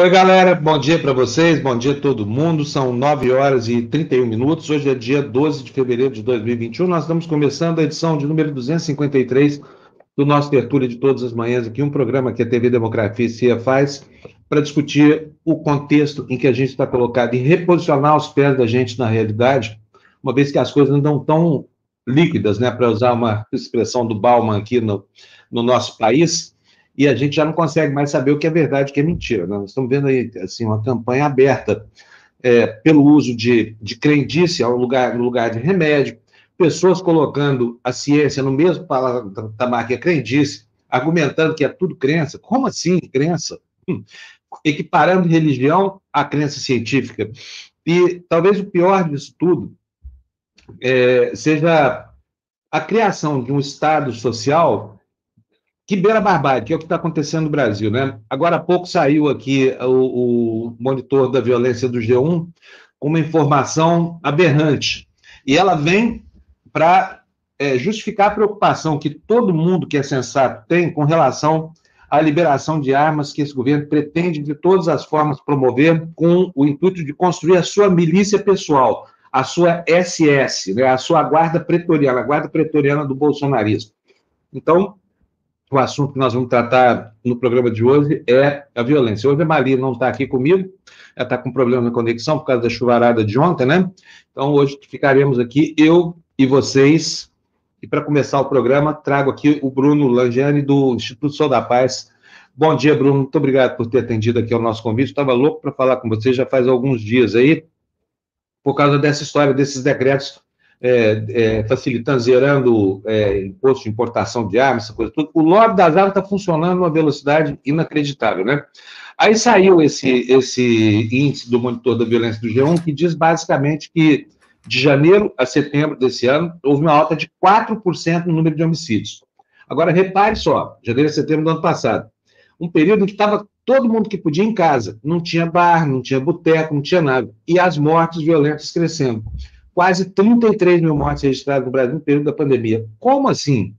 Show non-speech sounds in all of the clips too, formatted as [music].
Oi, galera, bom dia para vocês, bom dia a todo mundo. São 9 horas e 31 minutos. Hoje é dia 12 de fevereiro de 2021. Nós estamos começando a edição de número 253 do nosso Tertúlia de todas as manhãs aqui, um programa que a TV Democracia faz para discutir o contexto em que a gente está colocado e reposicionar os pés da gente na realidade, uma vez que as coisas não estão tão líquidas, né, para usar uma expressão do Bauman aqui no, no nosso país e a gente já não consegue mais saber o que é verdade e o que é mentira. Né? Nós estamos vendo aí assim, uma campanha aberta é, pelo uso de, de crendice ao lugar, no lugar de remédio, pessoas colocando a ciência no mesmo patamar que a crendice, argumentando que é tudo crença. Como assim crença? Hum. Equiparando religião à crença científica. E talvez o pior disso tudo é, seja a criação de um Estado social que beira barbárie, que é o que está acontecendo no Brasil, né? Agora há pouco saiu aqui o, o monitor da violência do G1 com uma informação aberrante. E ela vem para é, justificar a preocupação que todo mundo que é sensato tem com relação à liberação de armas que esse governo pretende, de todas as formas, promover com o intuito de construir a sua milícia pessoal, a sua SS, né, a sua guarda pretoriana, a guarda pretoriana do bolsonarismo. Então, o assunto que nós vamos tratar no programa de hoje é a violência. Hoje a Maria não está aqui comigo, ela está com problema na conexão por causa da chuvarada de ontem, né? Então hoje ficaremos aqui, eu e vocês. E para começar o programa, trago aqui o Bruno Langiani, do Instituto Sol da Paz. Bom dia, Bruno. Muito obrigado por ter atendido aqui ao nosso convite. Estava louco para falar com você já faz alguns dias aí, por causa dessa história, desses decretos é, é, facilitando, zerando é, imposto de importação de armas, essa coisa toda. O lobby das armas está funcionando a uma velocidade inacreditável, né? Aí saiu esse, esse índice do monitor da violência do G1, que diz basicamente que de janeiro a setembro desse ano houve uma alta de 4% no número de homicídios. Agora, repare só, janeiro a setembro do ano passado, um período em que estava todo mundo que podia em casa, não tinha bar, não tinha boteco, não tinha nada, e as mortes violentas crescendo quase 33 mil mortes registradas no Brasil no período da pandemia. Como assim?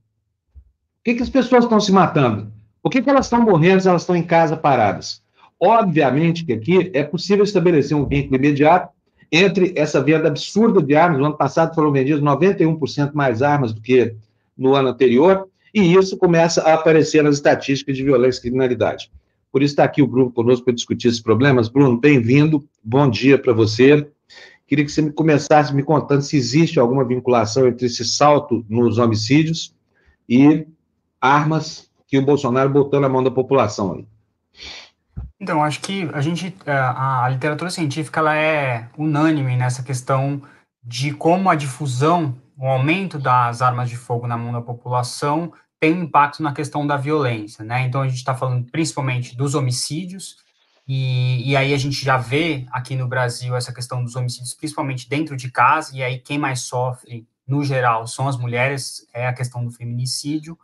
Por que, que as pessoas estão se matando? Por que, que elas estão morrendo se elas estão em casa paradas? Obviamente que aqui é possível estabelecer um vínculo imediato entre essa venda absurda de armas. No ano passado foram vendidas 91% mais armas do que no ano anterior, e isso começa a aparecer nas estatísticas de violência e criminalidade. Por isso está aqui o Bruno conosco para discutir esses problemas. Bruno, bem-vindo, bom dia para você. Queria que você me começasse me contando se existe alguma vinculação entre esse salto nos homicídios e armas que o Bolsonaro botou na mão da população aí. Então, acho que a gente, é, a, a literatura científica, ela é unânime nessa questão de como a difusão, o aumento das armas de fogo na mão da população tem impacto na questão da violência, né? Então, a gente está falando principalmente dos homicídios, e, e, aí a gente já vê aqui no Brasil essa questão dos homicídios, principalmente dentro de casa, e aí quem mais sofre, no geral, são as mulheres, é a questão do feminicídio,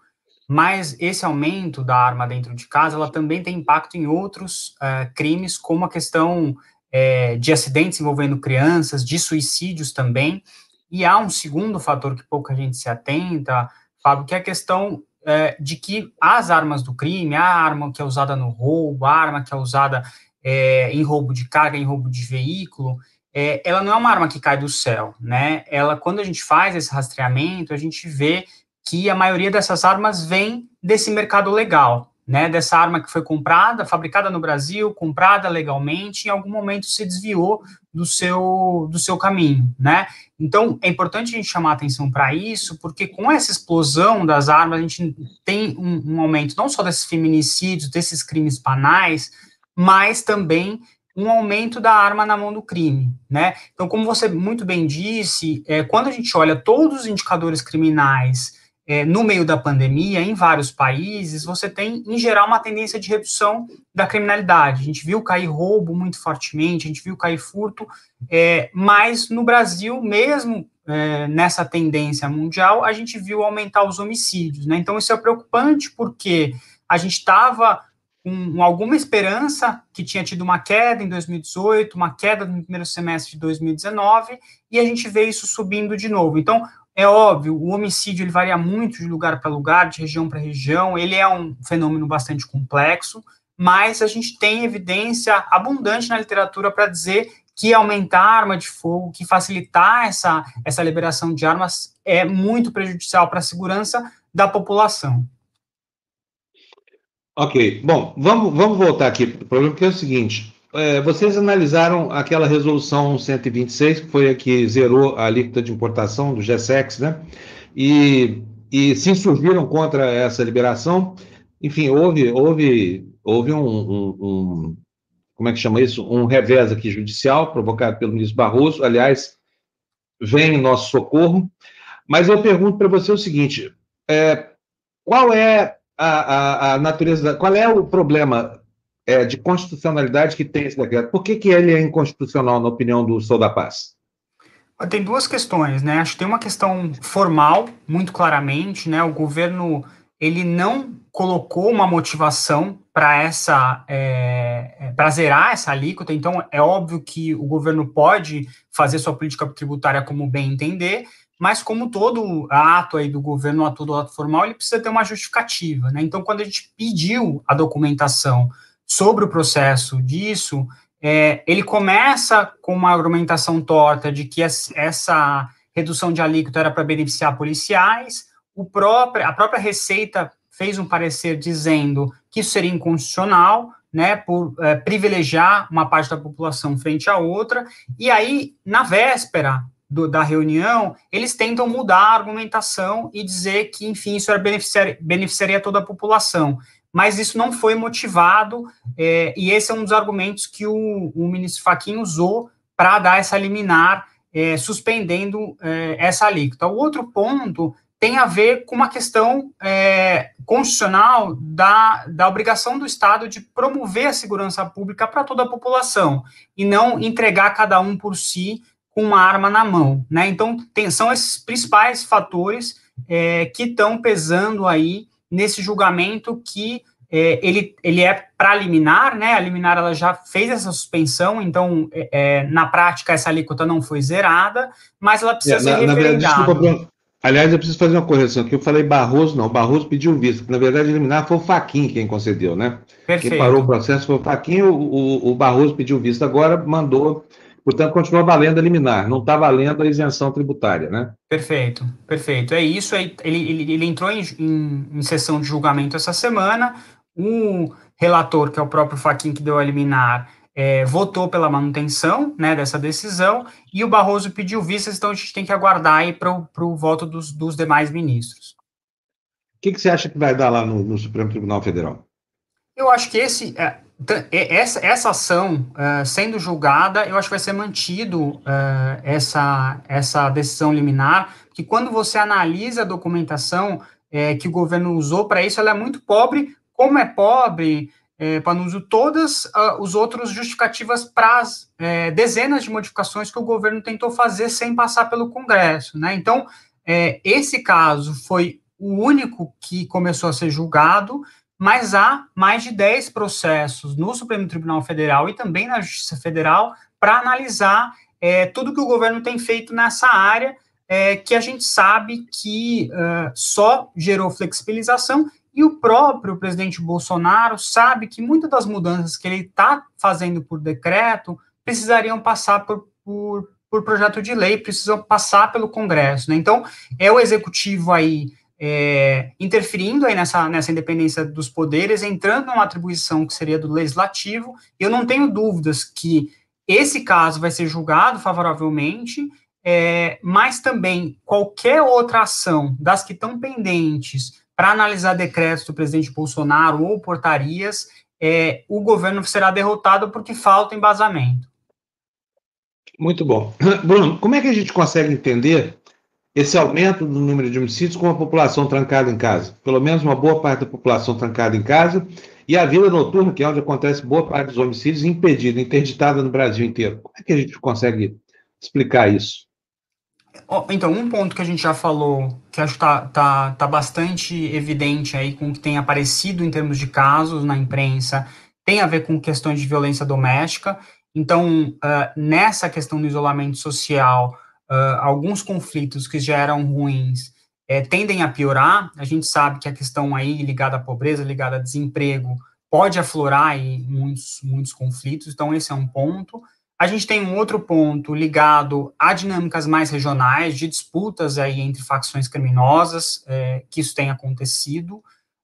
mas esse aumento da arma dentro de casa, ela também tem impacto em outros uh, crimes, como a questão uh, de acidentes envolvendo crianças, de suicídios também, e há um segundo fator que pouca gente se atenta, Fábio, que é a questão é, de que as armas do crime, a arma que é usada no roubo, a arma que é usada é, em roubo de carga, em roubo de veículo, é, ela não é uma arma que cai do céu, né? Ela, quando a gente faz esse rastreamento, a gente vê que a maioria dessas armas vem desse mercado legal, né? Dessa arma que foi comprada, fabricada no Brasil, comprada legalmente, em algum momento se desviou do seu do seu caminho, né? Então, é importante a gente chamar atenção para isso, porque com essa explosão das armas, a gente tem um, um, aumento não só desses feminicídios, desses crimes banais, mas também um aumento da arma na mão do crime, né? Então, como você muito bem disse, é, quando a gente olha todos os indicadores criminais é, no meio da pandemia, em vários países, você tem, em geral, uma tendência de redução da criminalidade. A gente viu cair roubo muito fortemente, a gente viu cair furto, é, mas no Brasil, mesmo é, nessa tendência mundial, a gente viu aumentar os homicídios. Né? Então, isso é preocupante porque a gente estava com alguma esperança que tinha tido uma queda em 2018, uma queda no primeiro semestre de 2019, e a gente vê isso subindo de novo. Então, é óbvio, o homicídio ele varia muito de lugar para lugar, de região para região, ele é um fenômeno bastante complexo, mas a gente tem evidência abundante na literatura para dizer que aumentar a arma de fogo, que facilitar essa, essa liberação de armas é muito prejudicial para a segurança da população. Ok, bom, vamos, vamos voltar aqui o problema, é o seguinte: é, vocês analisaram aquela resolução 126, que foi a que zerou a alíquota de importação do GSEX, né? E, e se insurgiram contra essa liberação. Enfim, houve, houve, houve um, um, um como é que chama isso? Um revés aqui judicial, provocado pelo ministro Barroso. Aliás, vem em nosso socorro. Mas eu pergunto para você o seguinte: é, qual é a, a, a, natureza, qual é o problema é, de constitucionalidade que tem esse decreto? Por que, que ele é inconstitucional, na opinião do Sou da Paz? Tem duas questões, né? Acho que tem uma questão formal, muito claramente, né? O governo ele não colocou uma motivação para essa é, é para zerar essa alíquota. Então é óbvio que o governo pode fazer sua política tributária como bem entender, mas como todo ato aí do governo, todo ato formal, ele precisa ter uma justificativa, né? Então quando a gente pediu a documentação sobre o processo disso, é, ele começa com uma argumentação torta de que essa redução de alíquota era para beneficiar policiais, o próprio, a própria Receita fez um parecer dizendo que isso seria inconstitucional, né, por é, privilegiar uma parte da população frente à outra, e aí, na véspera do, da reunião, eles tentam mudar a argumentação e dizer que, enfim, isso era beneficiar, beneficiaria toda a população. Mas isso não foi motivado, é, e esse é um dos argumentos que o, o ministro Fachin usou para dar essa liminar, é, suspendendo é, essa alíquota. O outro ponto tem a ver com uma questão é, constitucional da, da obrigação do Estado de promover a segurança pública para toda a população e não entregar cada um por si com uma arma na mão. Né? Então, tem, são esses principais fatores é, que estão pesando aí nesse julgamento que é, ele, ele é para liminar, né? A liminar ela já fez essa suspensão, então é, é na prática essa alíquota não foi zerada, mas ela precisa é, ser na, referendada. Na verdade, desculpa, Aliás, eu preciso fazer uma correção aqui. Eu falei Barroso, não. Barroso pediu visto. Na verdade, eliminar foi o Faquin quem concedeu, né? Perfeito. Quem parou o processo foi o Faquin. O, o, o Barroso pediu visto agora, mandou. Portanto, continua valendo a liminar. Não está valendo a isenção tributária, né? Perfeito, perfeito. É isso. Ele, ele, ele entrou em, em, em sessão de julgamento essa semana. O relator, que é o próprio Faquin que deu a liminar, é, votou pela manutenção né, dessa decisão e o Barroso pediu vistas, então a gente tem que aguardar aí para o voto dos, dos, demais ministros. O que, que, você acha que vai dar lá no, no Supremo Tribunal Federal? Eu acho que esse, é, essa, essa ação é, sendo julgada, eu acho que vai ser mantido é, essa, essa decisão liminar, que quando você analisa a documentação é, que o governo usou para isso, ela é muito pobre. Como é pobre, é, Panuso, todas uh, os outros justificativas para as é, dezenas de modificações que o governo tentou fazer sem passar pelo Congresso. Né? Então, é, esse caso foi o único que começou a ser julgado, mas há mais de 10 processos no Supremo Tribunal Federal e também na Justiça Federal para analisar é, tudo que o governo tem feito nessa área, é, que a gente sabe que uh, só gerou flexibilização e o próprio presidente Bolsonaro sabe que muitas das mudanças que ele está fazendo por decreto precisariam passar por, por, por, projeto de lei, precisam passar pelo Congresso. Né? Então, é o executivo aí é, interferindo aí nessa, nessa independência dos poderes, entrando numa atribuição que seria do legislativo. Eu não tenho dúvidas que esse caso vai ser julgado favoravelmente, é, mas também qualquer outra ação das que estão pendentes para analisar decretos do presidente Bolsonaro ou portarias, é, o governo será derrotado porque falta embasamento. Muito bom. Bruno, como é que a gente consegue entender esse aumento do número de homicídios com a população trancada em casa? Pelo menos uma boa parte da população trancada em casa e a vida noturna, que é onde acontece boa parte dos homicídios, impedida, interditada no Brasil inteiro. Como é que a gente consegue explicar isso? Então, um ponto que a gente já falou, que acho que está tá, tá bastante evidente aí com o que tem aparecido em termos de casos na imprensa, tem a ver com questões de violência doméstica. Então, uh, nessa questão do isolamento social, uh, alguns conflitos que já eram ruins é, tendem a piorar. A gente sabe que a questão aí ligada à pobreza, ligada a desemprego, pode aflorar aí muitos, muitos conflitos, então esse é um ponto. A gente tem um outro ponto ligado a dinâmicas mais regionais, de disputas aí entre facções criminosas, é, que isso tem acontecido.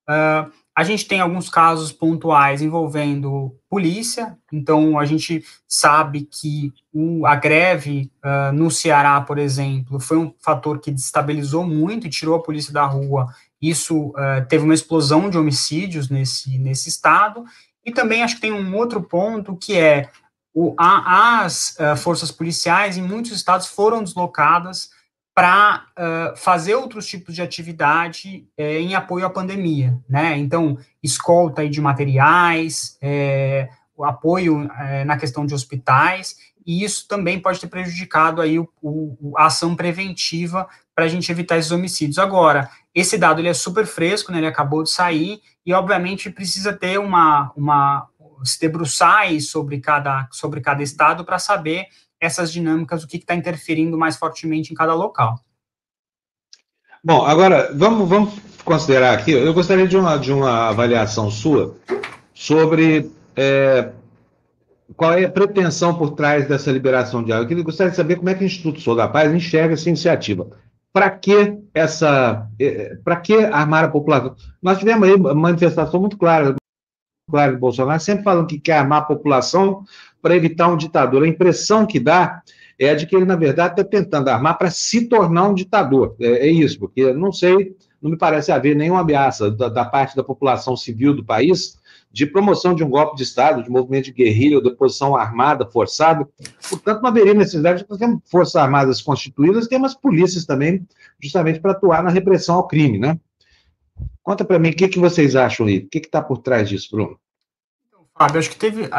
Uh, a gente tem alguns casos pontuais envolvendo polícia, então a gente sabe que o, a greve uh, no Ceará, por exemplo, foi um fator que destabilizou muito e tirou a polícia da rua. Isso uh, teve uma explosão de homicídios nesse, nesse estado. E também acho que tem um outro ponto que é o, a, as uh, forças policiais em muitos estados foram deslocadas para uh, fazer outros tipos de atividade eh, em apoio à pandemia, né? Então, escolta de materiais, eh, apoio eh, na questão de hospitais, e isso também pode ter prejudicado aí o, o, a ação preventiva para a gente evitar esses homicídios. Agora, esse dado ele é super fresco, né? Ele acabou de sair e, obviamente, precisa ter uma, uma se debruçar sobre cada, sobre cada estado para saber essas dinâmicas, o que está interferindo mais fortemente em cada local. Bom, agora vamos, vamos considerar aqui, eu gostaria de uma, de uma avaliação sua sobre é, qual é a pretensão por trás dessa liberação de água. Eu gostaria de saber como é que o Instituto Sou da Paz enxerga essa iniciativa. Para que essa, é, para que armar a população? Nós tivemos aí uma manifestação muito clara Cláudio Bolsonaro sempre falando que quer armar a população para evitar um ditador. A impressão que dá é de que ele, na verdade, está tentando armar para se tornar um ditador. É, é, isso, porque não sei, não me parece haver nenhuma ameaça da, da, parte da população civil do país de promoção de um golpe de Estado, de movimento de guerrilha ou de oposição armada, forçada. Portanto, não haveria necessidade de ter forças armadas constituídas, ter umas polícias também, justamente para atuar na repressão ao crime, né? Conta para mim o que, que vocês acham aí, o que está por trás disso, Bruno? Fábio, acho que teve, uh,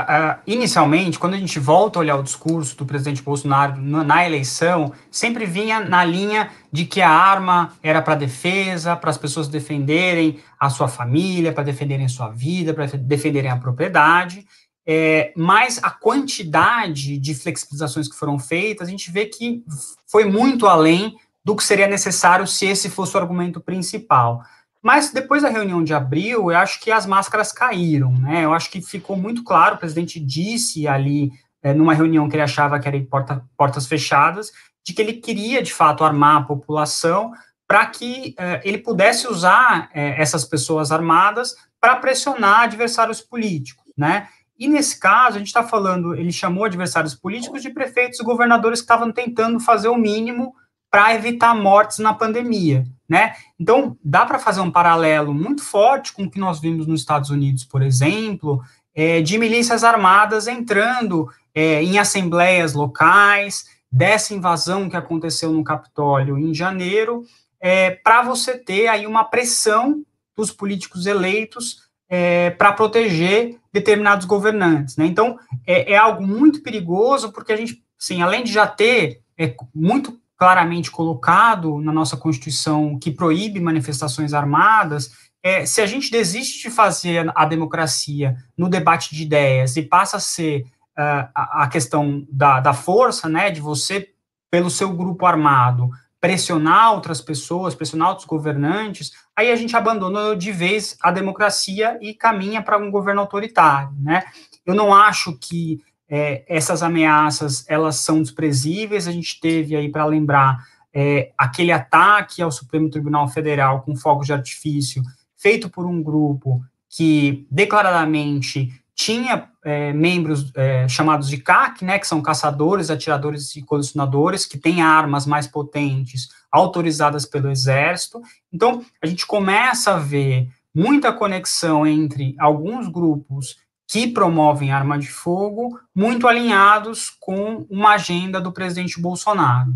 inicialmente, quando a gente volta a olhar o discurso do presidente Bolsonaro na, na eleição, sempre vinha na linha de que a arma era para defesa, para as pessoas defenderem a sua família, para defenderem a sua vida, para defenderem a propriedade, é, mas a quantidade de flexibilizações que foram feitas, a gente vê que foi muito além do que seria necessário se esse fosse o argumento principal. Mas depois da reunião de abril, eu acho que as máscaras caíram, né? Eu acho que ficou muito claro, o presidente disse ali, é, numa reunião que ele achava que era porta, portas fechadas, de que ele queria, de fato, armar a população para que é, ele pudesse usar é, essas pessoas armadas para pressionar adversários políticos, né? E nesse caso, a gente está falando, ele chamou adversários políticos de prefeitos e governadores que estavam tentando fazer o mínimo para evitar mortes na pandemia né? Então, dá para fazer um paralelo muito forte com o que nós vimos nos Estados Unidos, por exemplo, é, de milícias armadas entrando é, em assembleias locais, dessa invasão que aconteceu no Capitólio em janeiro, é, para você ter aí uma pressão dos políticos eleitos é, para proteger determinados governantes, né? Então, é, é, algo muito perigoso, porque a gente, sim, além de já ter é, muito claramente colocado na nossa Constituição que proíbe manifestações armadas, é, se a gente desiste de fazer a democracia no debate de ideias e passa a ser uh, a, questão da, da força, né, de você, pelo seu grupo armado, pressionar outras pessoas, pressionar outros governantes, aí a gente abandona de vez a democracia e caminha para um governo autoritário, né? Eu não acho que é, essas ameaças elas são desprezíveis. A gente teve aí para lembrar é, aquele ataque ao Supremo Tribunal Federal com fogos de artifício feito por um grupo que declaradamente tinha é, membros é, chamados de CAC, né, que são caçadores, atiradores e colecionadores, que têm armas mais potentes autorizadas pelo Exército. Então, a gente começa a ver muita conexão entre alguns grupos que promovem arma de fogo, muito alinhados com uma agenda do presidente Bolsonaro.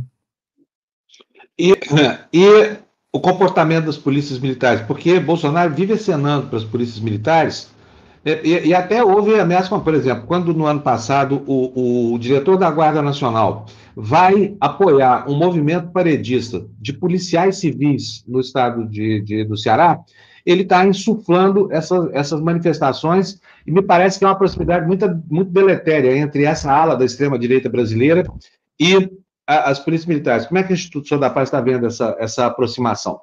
E, e o comportamento das polícias militares, porque Bolsonaro vive acenando para as polícias militares, e, e, até houve ameaça, por exemplo, quando no ano passado o, o diretor da Guarda Nacional vai apoiar um movimento paredista de policiais civis no estado de, de do Ceará, ele está insuflando essa, essas manifestações, e me parece que é uma proximidade muito, muito deletéria entre essa ala da extrema-direita brasileira e a, as polícias militares. Como é que a Instituto da Paz está vendo essa, essa aproximação?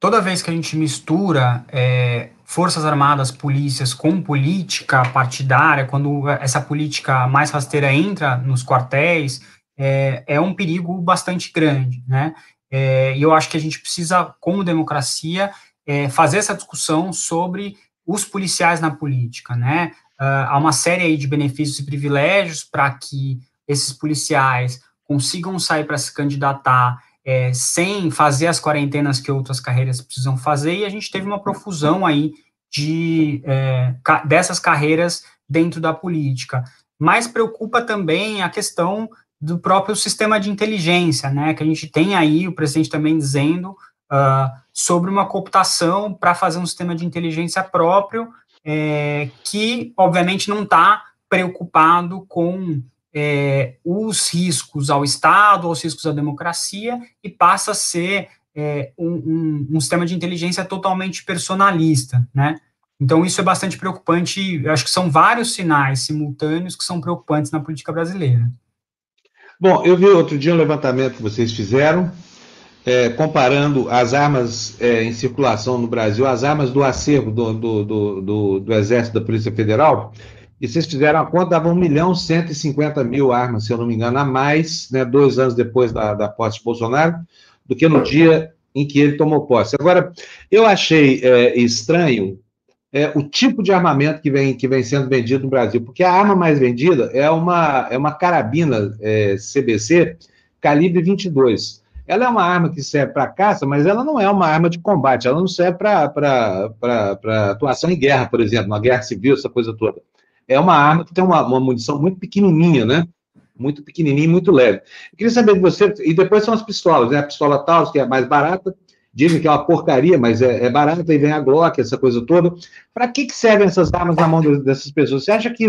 toda vez que a gente mistura é, forças armadas, polícias com política partidária, quando essa política mais rasteira entra nos quartéis, é, é um perigo bastante grande, né? É, e eu acho que a gente precisa, como democracia, é, fazer essa discussão sobre os policiais na política, né? Uh, há uma série aí de benefícios e privilégios para que esses policiais consigam sair para se candidatar é, sem fazer as quarentenas que outras carreiras precisam fazer, e a gente teve uma profusão aí de, é, dessas carreiras dentro da política. Mas preocupa também a questão do próprio sistema de inteligência, né, que a gente tem aí, o presidente também dizendo, uh, sobre uma cooptação para fazer um sistema de inteligência próprio, é, que, obviamente, não está preocupado com é, os riscos ao Estado, os riscos à democracia, e passa a ser é, um, um, um, sistema de inteligência totalmente personalista, né? Então, isso é bastante preocupante, eu acho que são vários sinais simultâneos que são preocupantes na política brasileira. Bom, eu vi outro dia um levantamento que vocês fizeram, é, comparando as armas é, em circulação no Brasil, as armas do acervo do, do, do, do, Exército da Polícia Federal, e vocês fizeram a conta, dava 1 milhão 150 mil armas, se eu não me engano, a mais, né, dois anos depois da, da posse de Bolsonaro, do que no dia em que ele tomou posse. Agora, eu achei é, estranho é, o tipo de armamento que vem, que vem sendo vendido no Brasil, porque a arma mais vendida é uma, é uma carabina é, CBC calibre 22. Ela é uma arma que serve para caça, mas ela não é uma arma de combate, ela não serve para atuação em guerra, por exemplo, na guerra civil, essa coisa toda é uma arma que tem uma, uma munição muito pequenininha, né? Muito e muito leve. Eu queria saber de você, e depois são as pistolas, né? A pistola Taurus, que é mais barata, dizem que é uma porcaria, mas é, é barata, e vem a Glock, essa coisa toda. Para que, que servem essas armas na mão dessas pessoas? Você acha que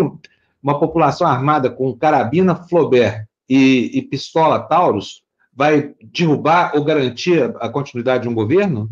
uma população armada com carabina Flaubert e, e pistola Taurus vai derrubar ou garantir a continuidade de um governo?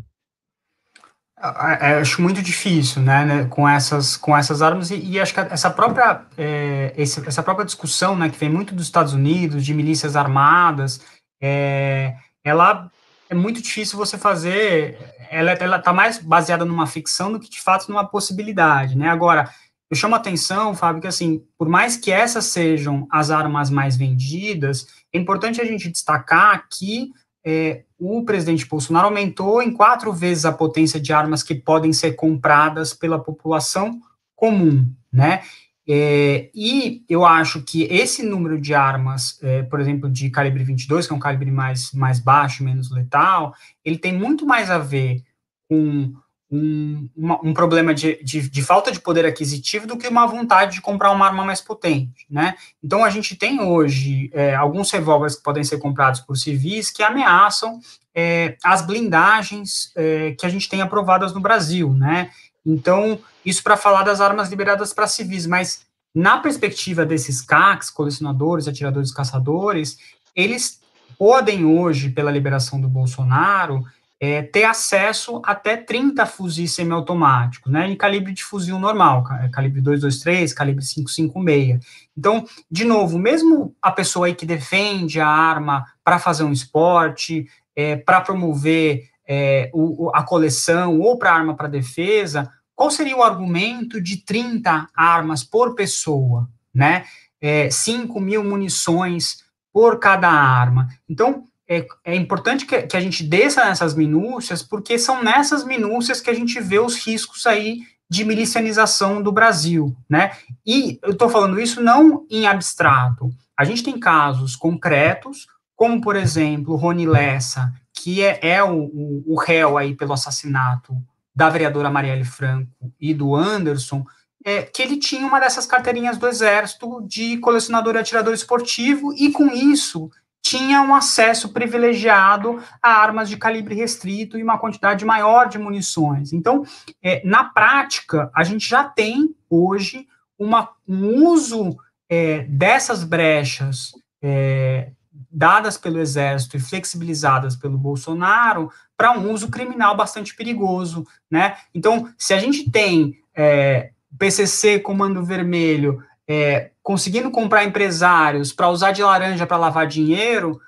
É, acho muito difícil, né, né, com essas com essas armas e, e acho que essa própria é, esse, essa própria discussão, né, que vem muito dos Estados Unidos de milícias armadas, é, ela é muito difícil você fazer, ela está mais baseada numa ficção do que de fato numa possibilidade, né? Agora eu chamo a atenção, Fábio, que assim, por mais que essas sejam as armas mais vendidas, é importante a gente destacar que é, o presidente Bolsonaro aumentou em quatro vezes a potência de armas que podem ser compradas pela população comum, né? É, e eu acho que esse número de armas, é, por exemplo, de calibre 22, que é um calibre mais, mais baixo, menos letal, ele tem muito mais a ver com um, uma, um problema de, de, de, falta de poder aquisitivo do que uma vontade de comprar uma arma mais potente, né? Então a gente tem hoje é, alguns revólveres que podem ser comprados por civis que ameaçam é, as blindagens é, que a gente tem aprovadas no Brasil, né? Então isso para falar das armas liberadas para civis, mas na perspectiva desses CACs, colecionadores, atiradores, caçadores, eles podem hoje, pela liberação do Bolsonaro, é, ter acesso até 30 fuzis semiautomáticos, né, em calibre de fuzil normal, calibre 223, calibre 556. Então, de novo, mesmo a pessoa aí que defende a arma para fazer um esporte, é, para promover é, o, a coleção ou para arma para defesa, qual seria o argumento de 30 armas por pessoa, né? É, 5 mil munições por cada arma. Então, é, é importante que, que, a gente desça nessas minúcias, porque são nessas minúcias que a gente vê os riscos aí de milicianização do Brasil, né? E eu estou falando isso não em abstrato. A gente tem casos concretos, como, por exemplo, Rony Lessa, que é, é o, o, o réu aí pelo assassinato da vereadora Marielle Franco e do Anderson, é, que ele tinha uma dessas carteirinhas do Exército de colecionador e atirador esportivo, e com isso tinha um acesso privilegiado a armas de calibre restrito e uma quantidade maior de munições. Então, é, na prática, a gente já tem hoje uma, um uso é, dessas brechas é, dadas pelo Exército e flexibilizadas pelo Bolsonaro para um uso criminal bastante perigoso, né? Então, se a gente tem é, PCC, Comando Vermelho, é, conseguindo comprar empresários para usar de laranja para lavar dinheiro,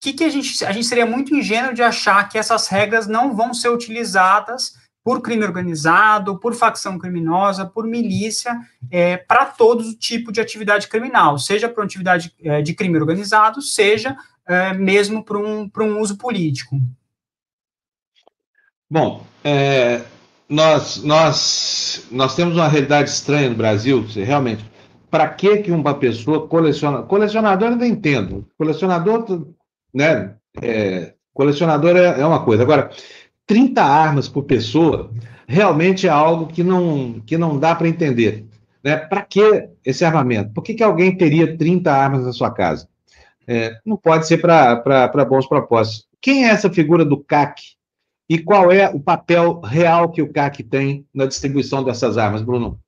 que, que a gente a gente seria muito ingênuo de achar que essas regras não vão ser utilizadas por crime organizado, por facção criminosa, por milícia, é, para todo tipo de atividade criminal, seja para atividade é, de crime organizado, seja é, mesmo para um, um uso político. Bom, é, nós, nós, nós temos uma realidade estranha no Brasil, realmente. Para que que uma pessoa coleciona? Colecionador eu ainda entendo. Colecionador, né? É, colecionador é, é uma coisa. Agora, 30 armas por pessoa realmente é algo que não, que não dá para entender. Né? Para que esse armamento? Por que, que alguém teria 30 armas na sua casa? É, não pode ser para bons propósitos. Quem é essa figura do CAC? E qual é o papel real que o CAC tem na distribuição dessas armas, Bruno?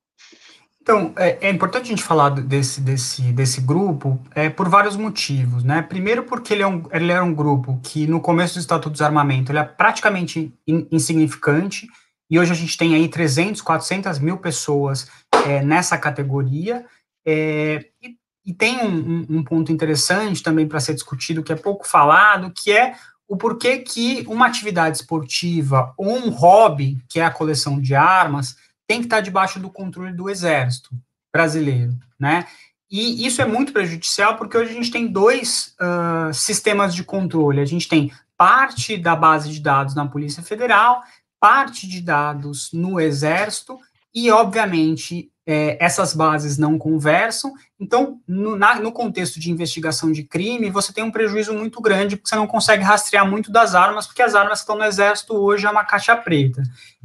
Então, é, é, importante a gente falar desse, desse, desse grupo é, por vários motivos, né? Primeiro porque ele, é um, ele era um grupo que, no começo do Estatuto do Desarmamento, ele é praticamente in, insignificante, e hoje a gente tem aí 300, 400 mil pessoas é, nessa categoria, é, e, e, tem um, um, ponto interessante também para ser discutido, que é pouco falado, que é o porquê que uma atividade esportiva ou um hobby, que é a coleção de armas, tem que estar debaixo do controle do exército brasileiro, né? E isso é muito prejudicial porque hoje a gente tem dois uh, sistemas de controle. A gente tem parte da base de dados na Polícia Federal, parte de dados no Exército e, obviamente, é, essas bases não conversam. Então, no, na, no, contexto de investigação de crime, você tem um prejuízo muito grande, porque você não consegue rastrear muito das armas, porque as armas que estão no exército hoje é uma caixa preta.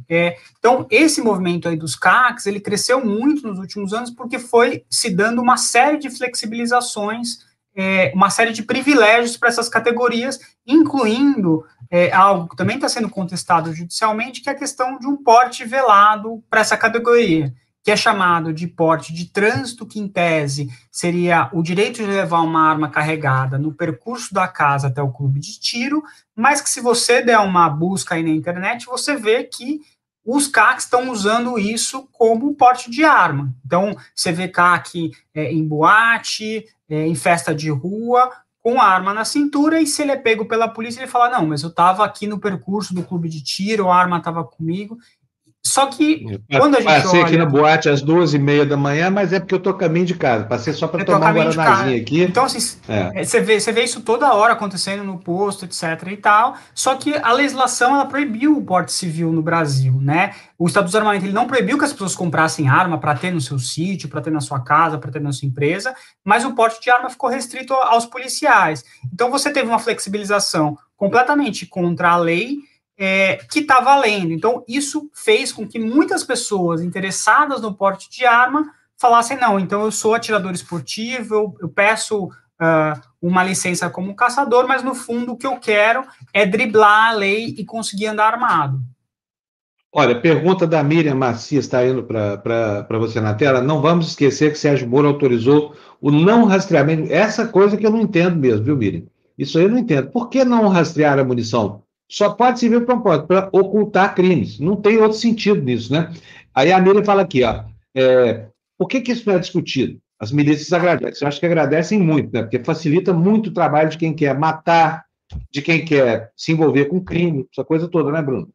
É, então, esse movimento aí dos CACs, ele cresceu muito nos últimos anos, porque foi se dando uma série de flexibilizações, é, uma série de privilégios para essas categorias, incluindo é, algo que também está sendo contestado judicialmente, que é a questão de um porte velado para essa categoria que é chamado de porte de trânsito, que em tese seria o direito de levar uma arma carregada no percurso da casa até o clube de tiro, mas que se você der uma busca aí na internet, você vê que os CACs estão usando isso como porte de arma. Então, você vê CAC é, em boate, é, em festa de rua, com a arma na cintura, e se ele é pego pela polícia, ele fala, não, mas eu estava aqui no percurso do clube de tiro, a arma estava comigo, só que quando a gente Passei olha... aqui na boate às duas e meia da manhã, mas é porque eu tô caminho de casa. Passei só para tomar um guaranazinho aqui. Então, assim, é. é. você, vê, você vê isso toda hora acontecendo no posto, etc e tal. Só que a legislação, ela proibiu o porte civil no Brasil, né? O Estado do Desarmamento, ele não proibiu que as pessoas comprassem arma para ter no seu sítio, para ter na sua casa, para ter na sua empresa, mas o porte de arma ficou restrito aos policiais. Então, você teve uma flexibilização completamente contra a lei, é, que está valendo. Então, isso fez com que muitas pessoas interessadas no porte de arma falassem: não, então eu sou atirador esportivo, eu, eu peço uh, uma licença como caçador, mas no fundo o que eu quero é driblar a lei e conseguir andar armado. Olha, pergunta da Miriam Macias está indo para você na tela. Não vamos esquecer que Sérgio Moro autorizou o não rastreamento. Essa coisa que eu não entendo mesmo, viu, Miriam? Isso aí eu não entendo. Por que não rastrear a munição? Só pode servir para para ocultar crimes. Não tem outro sentido nisso, né? Aí a Miriam fala aqui, ó, é, por que, que isso não é discutido? As milícias agradecem. Eu acho que agradecem muito, né? Porque facilita muito o trabalho de quem quer matar, de quem quer se envolver com crime, essa coisa toda, né, Bruno?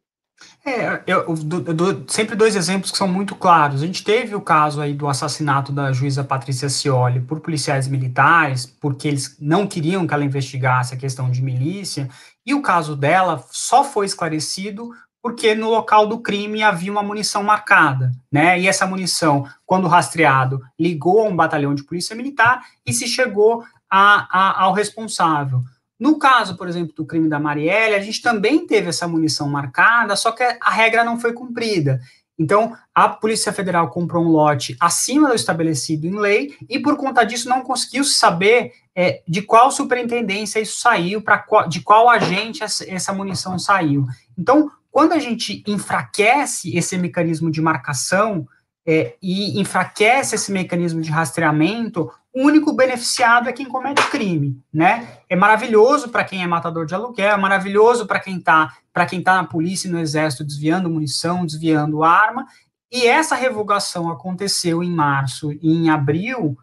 É, eu, eu, dou sempre dois exemplos que são muito claros. A gente teve o caso aí do assassinato da juíza Patrícia Cioli por policiais militares, porque eles não queriam que ela investigasse a questão de milícia, e o caso dela só foi esclarecido porque no local do crime havia uma munição marcada, né? E essa munição, quando rastreado, ligou a um batalhão de polícia militar e se chegou a, a, ao responsável. No caso, por exemplo, do crime da Marielle, a gente também teve essa munição marcada, só que a regra não foi cumprida. Então, a Polícia Federal comprou um lote acima do estabelecido em lei e, por conta disso, não conseguiu saber é, de qual superintendência isso saiu, de qual agente essa, essa munição saiu. Então, quando a gente enfraquece esse mecanismo de marcação é, e enfraquece esse mecanismo de rastreamento, o único beneficiado é quem comete crime, né? É maravilhoso para quem é matador de aluguel, é maravilhoso para quem está para quem tá na polícia e no exército desviando munição, desviando arma. E essa revogação aconteceu em março e em abril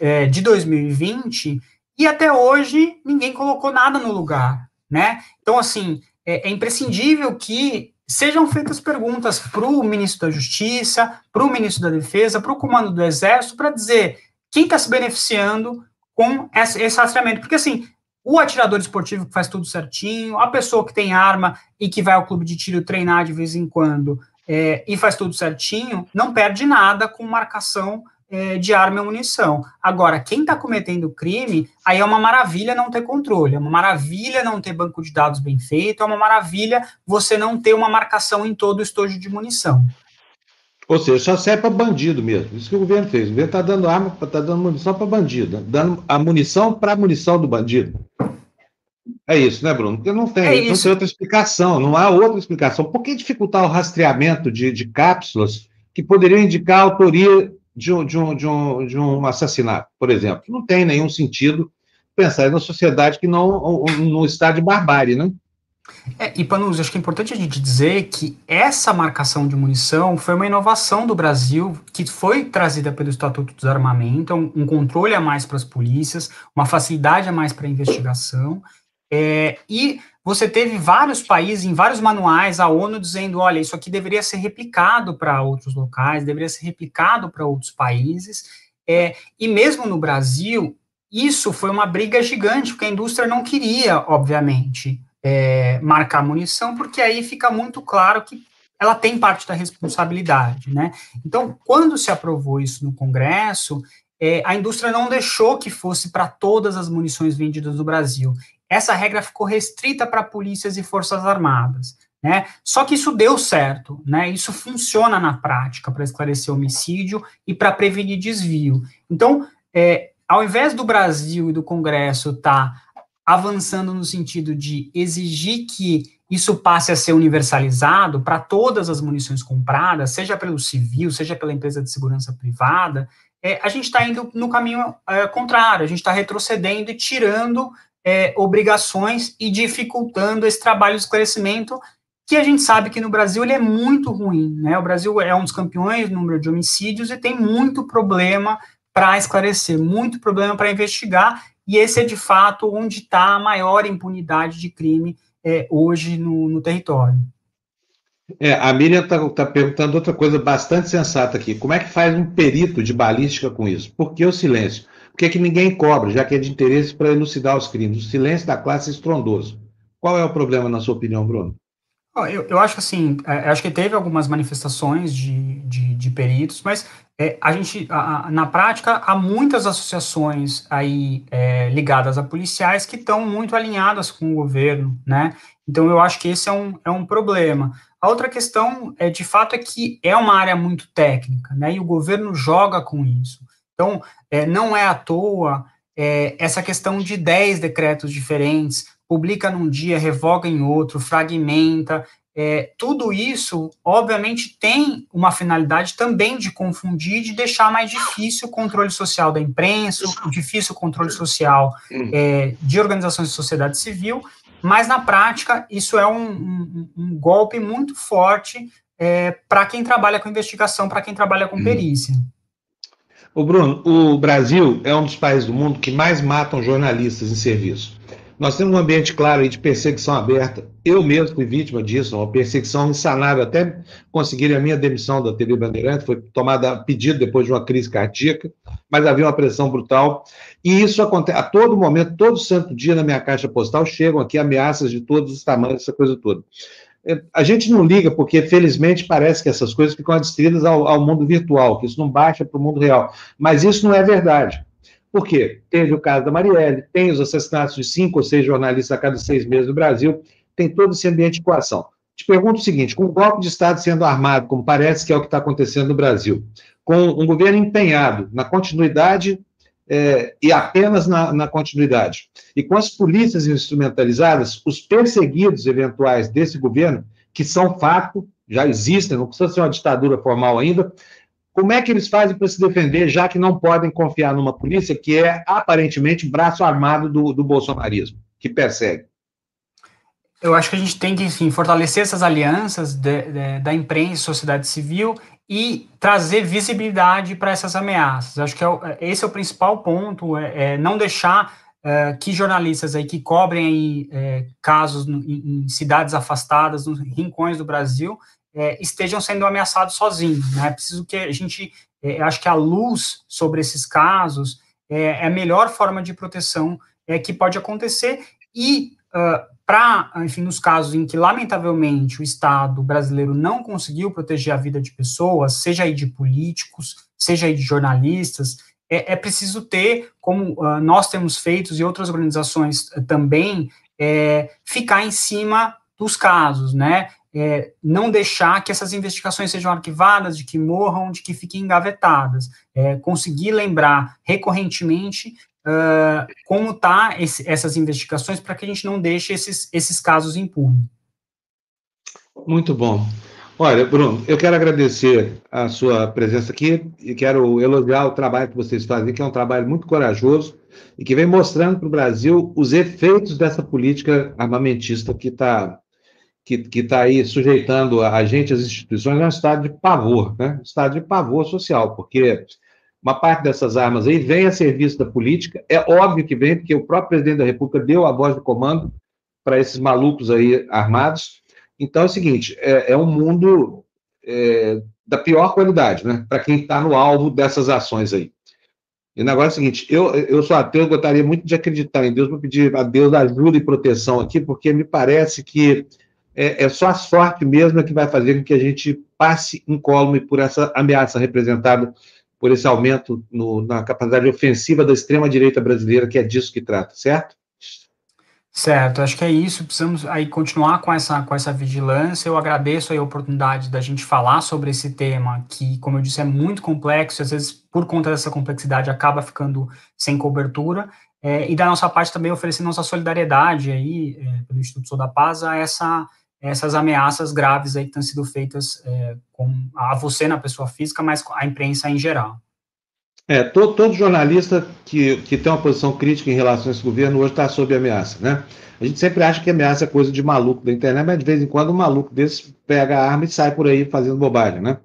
é, de 2020 e até hoje ninguém colocou nada no lugar, né? Então assim é, é imprescindível que sejam feitas perguntas para o ministro da Justiça, para o ministro da Defesa, para o comando do Exército, para dizer quem está se beneficiando com esse rastreamento. Porque, assim, o atirador esportivo que faz tudo certinho, a pessoa que tem arma e que vai ao clube de tiro treinar de vez em quando é, e faz tudo certinho, não perde nada com marcação é, de arma e munição. Agora, quem está cometendo crime, aí é uma maravilha não ter controle, é uma maravilha não ter banco de dados bem feito, é uma maravilha você não ter uma marcação em todo o estojo de munição. Ou seja, só serve para bandido mesmo. Isso que o governo fez. O governo está dando arma, está dando munição para bandido, dando a munição para a munição do bandido. É isso, né, Bruno? Porque não tem, é não tem outra explicação, não há outra explicação. Por que dificultar o rastreamento de, de cápsulas que poderiam indicar a autoria de um, de, um, de, um, de um assassinato, por exemplo? Não tem nenhum sentido pensar em uma sociedade que não, não está de barbárie, né? É, e, Panus, acho que é importante a gente dizer que essa marcação de munição foi uma inovação do Brasil que foi trazida pelo Estatuto do Desarmamento, um, um controle a mais para as polícias, uma facilidade a mais para a investigação, é, e você teve vários países, em vários manuais, a ONU dizendo, olha, isso aqui deveria ser replicado para outros locais, deveria ser replicado para outros países, é, e mesmo no Brasil, isso foi uma briga gigante, porque a indústria não queria, obviamente, é, marcar munição, porque aí fica muito claro que ela tem parte da responsabilidade, né? Então, quando se aprovou isso no Congresso, é, a indústria não deixou que fosse para todas as munições vendidas no Brasil. Essa regra ficou restrita para polícias e forças armadas, né? Só que isso deu certo, né? Isso funciona na prática para esclarecer homicídio e para prevenir desvio. Então, é, ao invés do Brasil e do Congresso estar tá avançando no sentido de exigir que isso passe a ser universalizado para todas as munições compradas, seja pelo civil, seja pela empresa de segurança privada, é, a gente está indo no caminho é, contrário, a gente está retrocedendo e tirando é, obrigações e dificultando esse trabalho de esclarecimento que a gente sabe que no Brasil ele é muito ruim, né? O Brasil é um dos campeões no número de homicídios e tem muito problema para esclarecer, muito problema para investigar, e esse é de fato onde está a maior impunidade de crime é, hoje no, no, território. É, a Miriam está tá perguntando outra coisa bastante sensata aqui. Como é que faz um perito de balística com isso? Por que o silêncio? Por que, que ninguém cobra, já que é de interesse para elucidar os crimes? O silêncio da classe é estrondoso. Qual é o problema, na sua opinião, Bruno? Eu, eu acho que assim, é, acho que teve algumas manifestações de, de, de peritos, mas é, a gente, a, na prática, há muitas associações aí é, ligadas a policiais que estão muito alinhadas com o governo, né? Então eu acho que esse é um, é um problema. A outra questão, é, de fato, é que é uma área muito técnica, né? E o governo joga com isso. Então, é, não é à toa é, essa questão de 10 decretos diferentes, publica num dia, revoga em outro, fragmenta, é, tudo isso, obviamente, tem uma finalidade também de confundir, de deixar mais difícil o controle social da imprensa, o difícil o controle social é, de organizações de sociedade civil, mas na prática isso é um, um, um golpe muito forte é, para quem trabalha com investigação, para quem trabalha com perícia. O Bruno, o Brasil é um dos países do mundo que mais matam jornalistas em serviço. Nós temos um ambiente claro de perseguição aberta. Eu mesmo fui vítima disso, uma perseguição insanável, até conseguir a minha demissão da TV Bandeirante, foi tomada a pedido depois de uma crise cardíaca, mas havia uma pressão brutal. E isso acontece a todo momento, todo santo dia na minha caixa postal chegam aqui ameaças de todos os tamanhos, essa coisa toda. É, a gente não liga porque, felizmente, parece que essas coisas ficam adstritas ao, ao mundo virtual, que isso não baixa para o mundo real. Mas isso não é verdade. Por quê? Teve o caso da Marielle, tem os assassinatos de cinco ou seis jornalistas a cada seis meses no Brasil, tem todo esse ambiente de coação. Te pergunto o seguinte: com o golpe de Estado sendo armado, como parece que é o que está acontecendo no Brasil, com um governo empenhado na continuidade é, e apenas na, na, continuidade, e com as polícias instrumentalizadas, os perseguidos eventuais desse governo, que são fato, já existem, não precisa ser uma ditadura formal ainda, como é que eles fazem para se defender, já que não podem confiar numa polícia que é aparentemente braço armado do, do bolsonarismo, que persegue? Eu acho que a gente tem que, enfim, fortalecer essas alianças de, de, da imprensa sociedade civil e trazer visibilidade para essas ameaças. Acho que é, esse é o principal ponto, é, é não deixar é, que jornalistas aí que cobrem aí, é, casos em, em, cidades afastadas, nos rincões do Brasil, é, estejam sendo ameaçados sozinhos. Né? É preciso que a gente, é, acho que a luz sobre esses casos é, a melhor forma de proteção que pode acontecer e uh, para, enfim, nos casos em que, lamentavelmente, o Estado brasileiro não conseguiu proteger a vida de pessoas, seja aí de políticos, seja aí de jornalistas, é, é preciso ter, como uh, nós temos feito e outras organizações uh, também, é, ficar em cima dos casos, né? É, não deixar que essas investigações sejam arquivadas, de que morram, de que fiquem engavetadas. É, conseguir lembrar recorrentemente uh, como tá essas investigações para que a gente não deixe esses, esses casos impunes. Muito bom. Olha, Bruno, eu quero agradecer a sua presença aqui e quero elogiar o trabalho que vocês fazem, que é um trabalho muito corajoso e que vem mostrando para o Brasil os efeitos dessa política armamentista que está que, que tá aí sujeitando a gente, as instituições, a um estado de pavor, né? Um estado de pavor social, porque uma parte dessas armas aí vem a serviço da política, é óbvio que vem, porque o próprio presidente da República deu a voz de comando para esses malucos aí armados. Então é o seguinte: é, é um mundo é, da pior qualidade, né? Para quem está no alvo dessas ações aí. E o negócio é o seguinte: eu, eu sou ateu, gostaria muito de acreditar em Deus, para pedir a Deus ajuda e proteção aqui, porque me parece que é, é só a sorte mesmo que vai fazer com que a gente passe incólume por essa ameaça representada por esse aumento no, na capacidade ofensiva da extrema-direita brasileira, que é disso que trata, certo? Certo, acho que é isso. Precisamos aí continuar com essa, com essa vigilância. Eu agradeço a oportunidade da gente falar sobre esse tema, que, como eu disse, é muito complexo, e às vezes, por conta dessa complexidade, acaba ficando sem cobertura. É, e da nossa parte também oferecer nossa solidariedade aí, é, pelo Instituto Sou da Paz, a essa essas ameaças graves aí que têm sido feitas é, com, a você na pessoa física, mas a imprensa em geral. É, todo, todo jornalista que, que tem uma posição crítica em relação a esse governo hoje está sob ameaça, né? A gente sempre acha que ameaça é coisa de maluco da internet, mas de vez em quando um maluco desse pega a arma e sai por aí fazendo bobagem, né?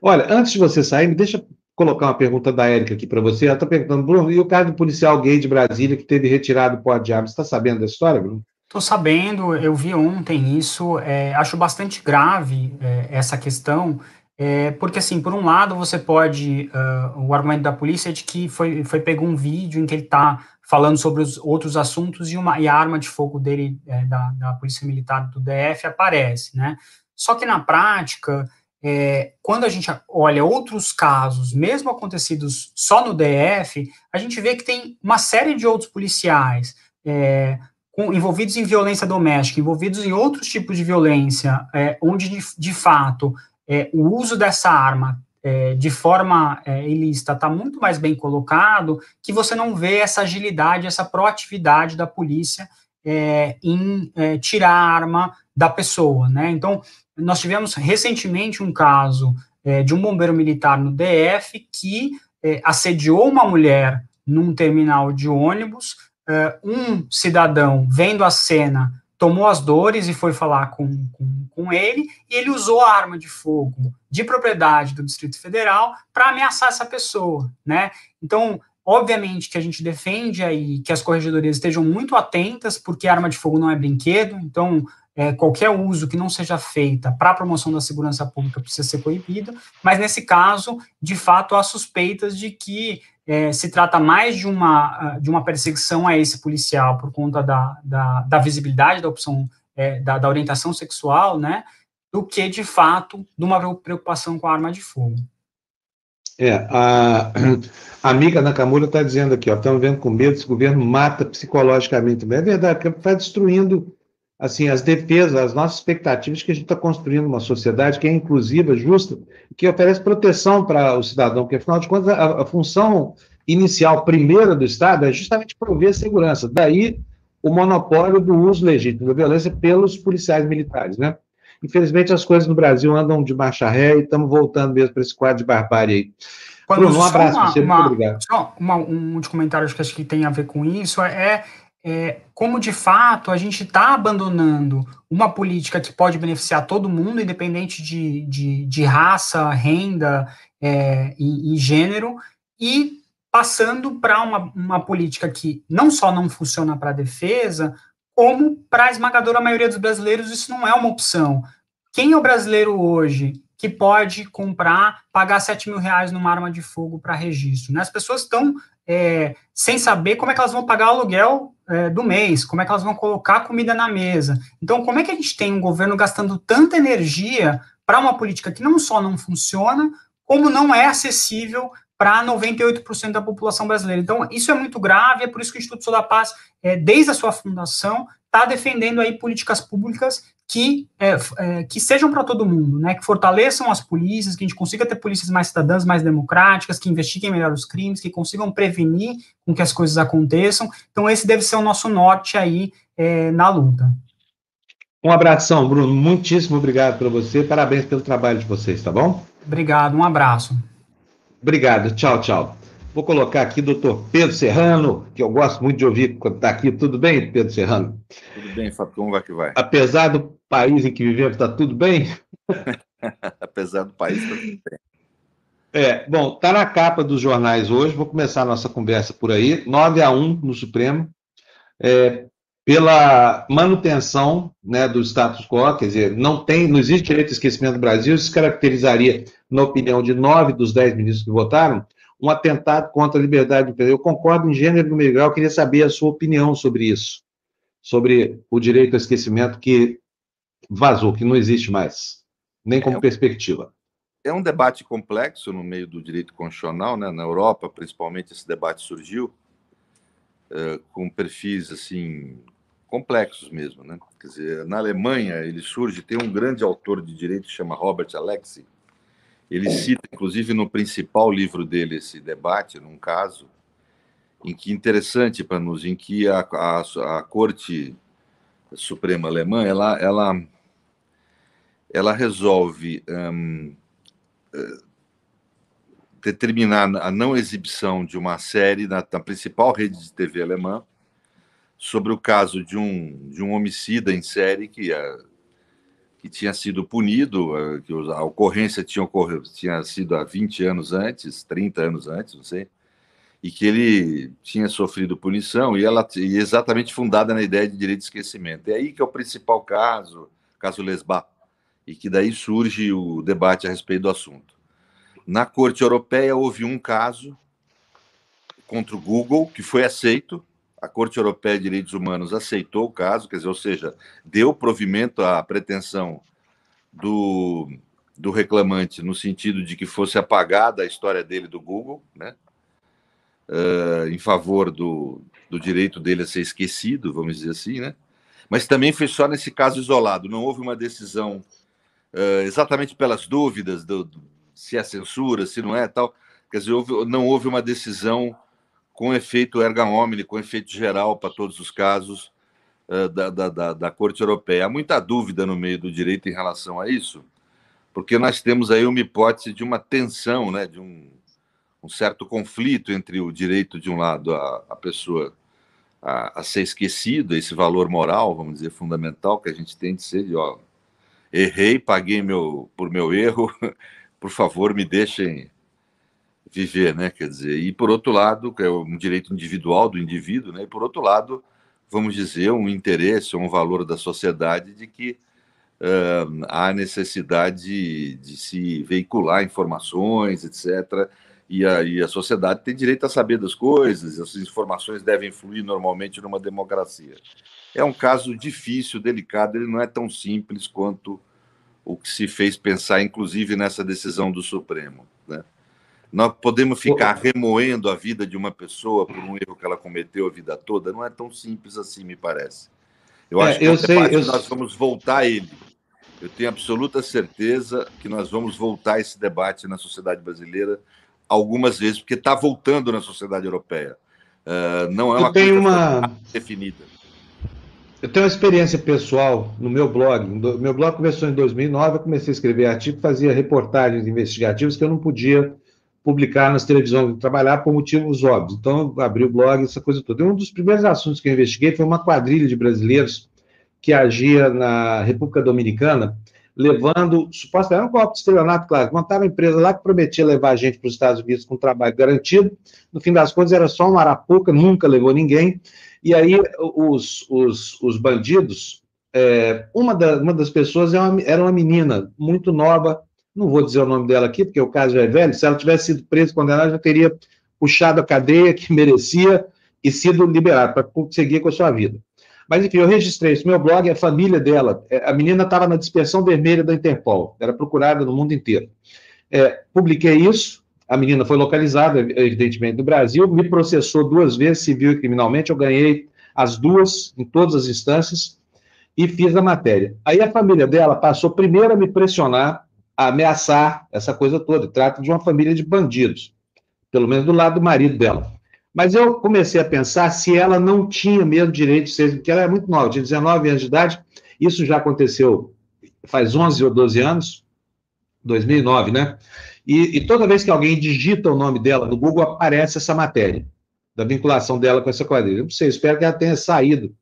Olha, antes de você sair, me deixa colocar uma pergunta da Érica aqui para você. Ela está perguntando, Bruno, e o caso do policial gay de Brasília que teve retirado o pó de arma? Você está sabendo da história, Bruno? Estou sabendo, eu vi ontem isso, é, acho bastante grave é, essa questão, é, porque assim, por um lado você pode, uh, o argumento da polícia é de que foi, foi pego um vídeo em que ele está falando sobre os outros assuntos e, uma, e a arma de fogo dele, é, da, da polícia militar do DF, aparece, né? Só que na prática, é, quando a gente olha outros casos, mesmo acontecidos só no DF, a gente vê que tem uma série de outros policiais, é, com, envolvidos em violência doméstica, envolvidos em outros tipos de violência, é, onde de, de fato é, o uso dessa arma é, de forma é, ilícita está muito mais bem colocado, que você não vê essa agilidade, essa proatividade da polícia é, em é, tirar a arma da pessoa, né? Então, nós tivemos recentemente um caso é, de um bombeiro militar no DF que assediou uma mulher num terminal de ônibus, um cidadão, vendo a cena, tomou as dores e foi falar com, com, com ele, e ele usou a arma de fogo de propriedade do Distrito Federal para ameaçar essa pessoa, né? Então, obviamente que a gente defende aí que as corregedorias estejam muito atentas, porque arma de fogo não é brinquedo, então é, qualquer uso que não seja feita para a promoção da segurança pública precisa ser coibido, mas nesse caso, de fato, há suspeitas de que é, se trata mais de uma, de uma perseguição a esse policial por conta da, da, da visibilidade da opção, é, da, da, orientação sexual, né, do que, de fato, de uma preocupação com a arma de fogo. É, a, a amiga Nakamura está dizendo aqui, ó, estamos vendo com medo, esse governo mata psicologicamente. É verdade, porque está destruindo assim, as defesas, as nossas expectativas que a gente está construindo uma sociedade que é inclusiva, justa, que oferece proteção para o cidadão, porque, afinal de contas, a, a, função inicial, primeira do Estado, é justamente prover segurança. Daí o monopólio do uso legítimo da violência pelos policiais militares, né? Infelizmente, as coisas no Brasil andam de marcha ré e estamos voltando mesmo para esse quadro de barbárie aí. Bruno, um abraço para você, uma, muito obrigado. Só uma, um dos comentários que acho que tem a ver com isso é é, como de fato a gente está abandonando uma política que pode beneficiar todo mundo, independente de, de, de raça, renda é, e, e, gênero, e passando para uma, uma política que não só não funciona para a defesa, como para a esmagadora maioria dos brasileiros isso não é uma opção. Quem é o brasileiro hoje que pode comprar, pagar 7 mil reais numa arma de fogo para registro? Né? As pessoas estão é, sem saber como é que elas vão pagar o aluguel é, do mês, como é que elas vão colocar comida na mesa. Então, como é que a gente tem um governo gastando tanta energia para uma política que não só não funciona, como não é acessível para 98% da população brasileira. Então, isso é muito grave, é por isso que o Instituto Sou da Paz, é, desde a sua fundação, está defendendo aí políticas públicas que, é, é, que sejam para todo mundo, né, que fortaleçam as polícias, que a gente consiga ter polícias mais cidadãs, mais democráticas, que investiguem melhor os crimes, que consigam prevenir com que as coisas aconteçam. Então, esse deve ser o nosso norte aí é, na luta. Um abração, Bruno. Muitíssimo obrigado para você. Parabéns pelo trabalho de vocês, tá bom? Obrigado, um abraço. Obrigado, tchau, tchau. Vou colocar aqui doutor Pedro Serrano, que eu gosto muito de ouvir quando está aqui. Tudo bem, Pedro Serrano? Tudo bem, Fábio, como vai que vai? Apesar do país em que vivemos, está tudo bem? [laughs] Apesar do país, está tudo bem. É, bom, está na capa dos jornais hoje, vou começar a nossa conversa por aí, 9 a 1 no Supremo, é, pela manutenção né, do status quo, quer dizer, não tem, não existe direito de esquecimento no Brasil, isso caracterizaria, na opinião de nove dos dez ministros que votaram, um atentado contra a liberdade de empresa. Eu concordo em gênero e número grau, queria saber a sua opinião sobre isso, sobre o direito ao esquecimento que vazou, que não existe mais, nem como é, perspectiva. É um debate complexo no meio do direito constitucional, né? na Europa, principalmente, esse debate surgiu, uh, com perfis assim complexos mesmo, né? Quer dizer, na Alemanha ele surge, tem um grande autor de direito que chama Robert Alexi. Ele cita, inclusive, no principal livro dele esse debate, num caso em que interessante para nos, em que a, a, a Corte Suprema Alemã ela ela ela resolve hum, eh, determinar a não exibição de uma série na, na principal rede de TV alemã sobre o caso de um, de um homicida em série que, uh, que tinha sido punido, uh, que a ocorrência tinha, ocorrido, tinha sido há 20 anos antes, 30 anos antes, não sei, e que ele tinha sofrido punição, e ela e exatamente fundada na ideia de direito de esquecimento. É aí que é o principal caso, caso Lesbá, e que daí surge o debate a respeito do assunto. Na Corte Europeia houve um caso contra o Google que foi aceito, a Corte Europeia de Direitos Humanos aceitou o caso, quer dizer, ou seja, deu provimento à pretensão do, do reclamante no sentido de que fosse apagada a história dele do Google, né? Uh, em favor do, do direito dele a ser esquecido, vamos dizer assim, né? Mas também foi só nesse caso isolado, não houve uma decisão uh, exatamente pelas dúvidas do, do, se é censura, se não é tal. Quer dizer, houve, não houve uma decisão com efeito erga omni, com efeito geral para todos os casos uh, da, da, da, Corte Europeia. Há muita dúvida no meio do direito em relação a isso, porque nós temos aí uma hipótese de uma tensão, né, de um, um certo conflito entre o direito, de um lado, a, a pessoa a, a, ser esquecido, esse valor moral, vamos dizer, fundamental que a gente tem de ser de, ó, errei, paguei meu, por meu erro, [laughs] por favor, me deixem viver, né? Quer dizer, e por outro lado, é um direito individual do indivíduo, né? E por outro lado, vamos dizer, um interesse, um valor da sociedade de que uh, há necessidade de se veicular informações, etc. E a, e a sociedade tem direito a saber das coisas, essas informações devem fluir normalmente numa democracia. É um caso difícil, delicado, ele não é tão simples quanto o que se fez pensar, inclusive nessa decisão do Supremo. Né? Nós podemos ficar remoendo a vida de uma pessoa por um erro que ela cometeu a vida toda? Não é tão simples assim, me parece. Eu é, acho que eu sei, eu... nós vamos voltar a ele. Eu tenho absoluta certeza que nós vamos voltar a esse debate na sociedade brasileira algumas vezes, porque está voltando na sociedade europeia. Uh, não é uma coisa uma... definida. Eu tenho uma experiência pessoal no meu blog. Meu blog começou em 2009, eu comecei a escrever artigos, fazia reportagens investigativas que eu não podia publicar nas televisões, trabalhar por motivos óbvios. Então, abri o blog, essa coisa toda. E um dos primeiros assuntos que eu investiguei foi uma quadrilha de brasileiros que agia na República Dominicana levando, supostamente, era um golpe de estelionato, claro, montava uma empresa lá que prometia levar a gente para os Estados Unidos com trabalho garantido, no fim das contas era só uma arapuca, nunca levou ninguém, e aí os, os, os bandidos, é, uma, da, uma das pessoas era é uma, era uma menina muito nova, não vou dizer o nome dela aqui, porque o caso é velho, se ela tivesse sido presa condenada, já teria puxado a cadeia que [laughs] merecia e sido liberada para seguir com a sua vida. Mas, enfim, eu registrei isso. Meu blog é a família dela. É, a menina estava na dispersão vermelha da Interpol, era procurada no mundo inteiro. É, publiquei isso, a menina foi localizada, evidentemente, no Brasil, me processou duas vezes, civil e criminalmente, eu ganhei as duas, em todas as instâncias, e fiz a matéria. Aí a família dela passou primeiro a me pressionar, ameaçar essa coisa toda. Trata de uma família de bandidos, pelo menos do lado do marido dela. Mas eu comecei a pensar se ela não tinha mesmo direito de ser, porque ela é muito nova, tinha 19 anos de idade, isso já aconteceu faz 11 ou 12 anos, 2009, né? E, e, toda vez que alguém digita o nome dela no Google, aparece essa matéria da vinculação dela com essa quadrilha. Eu não sei, espero que ela tenha saído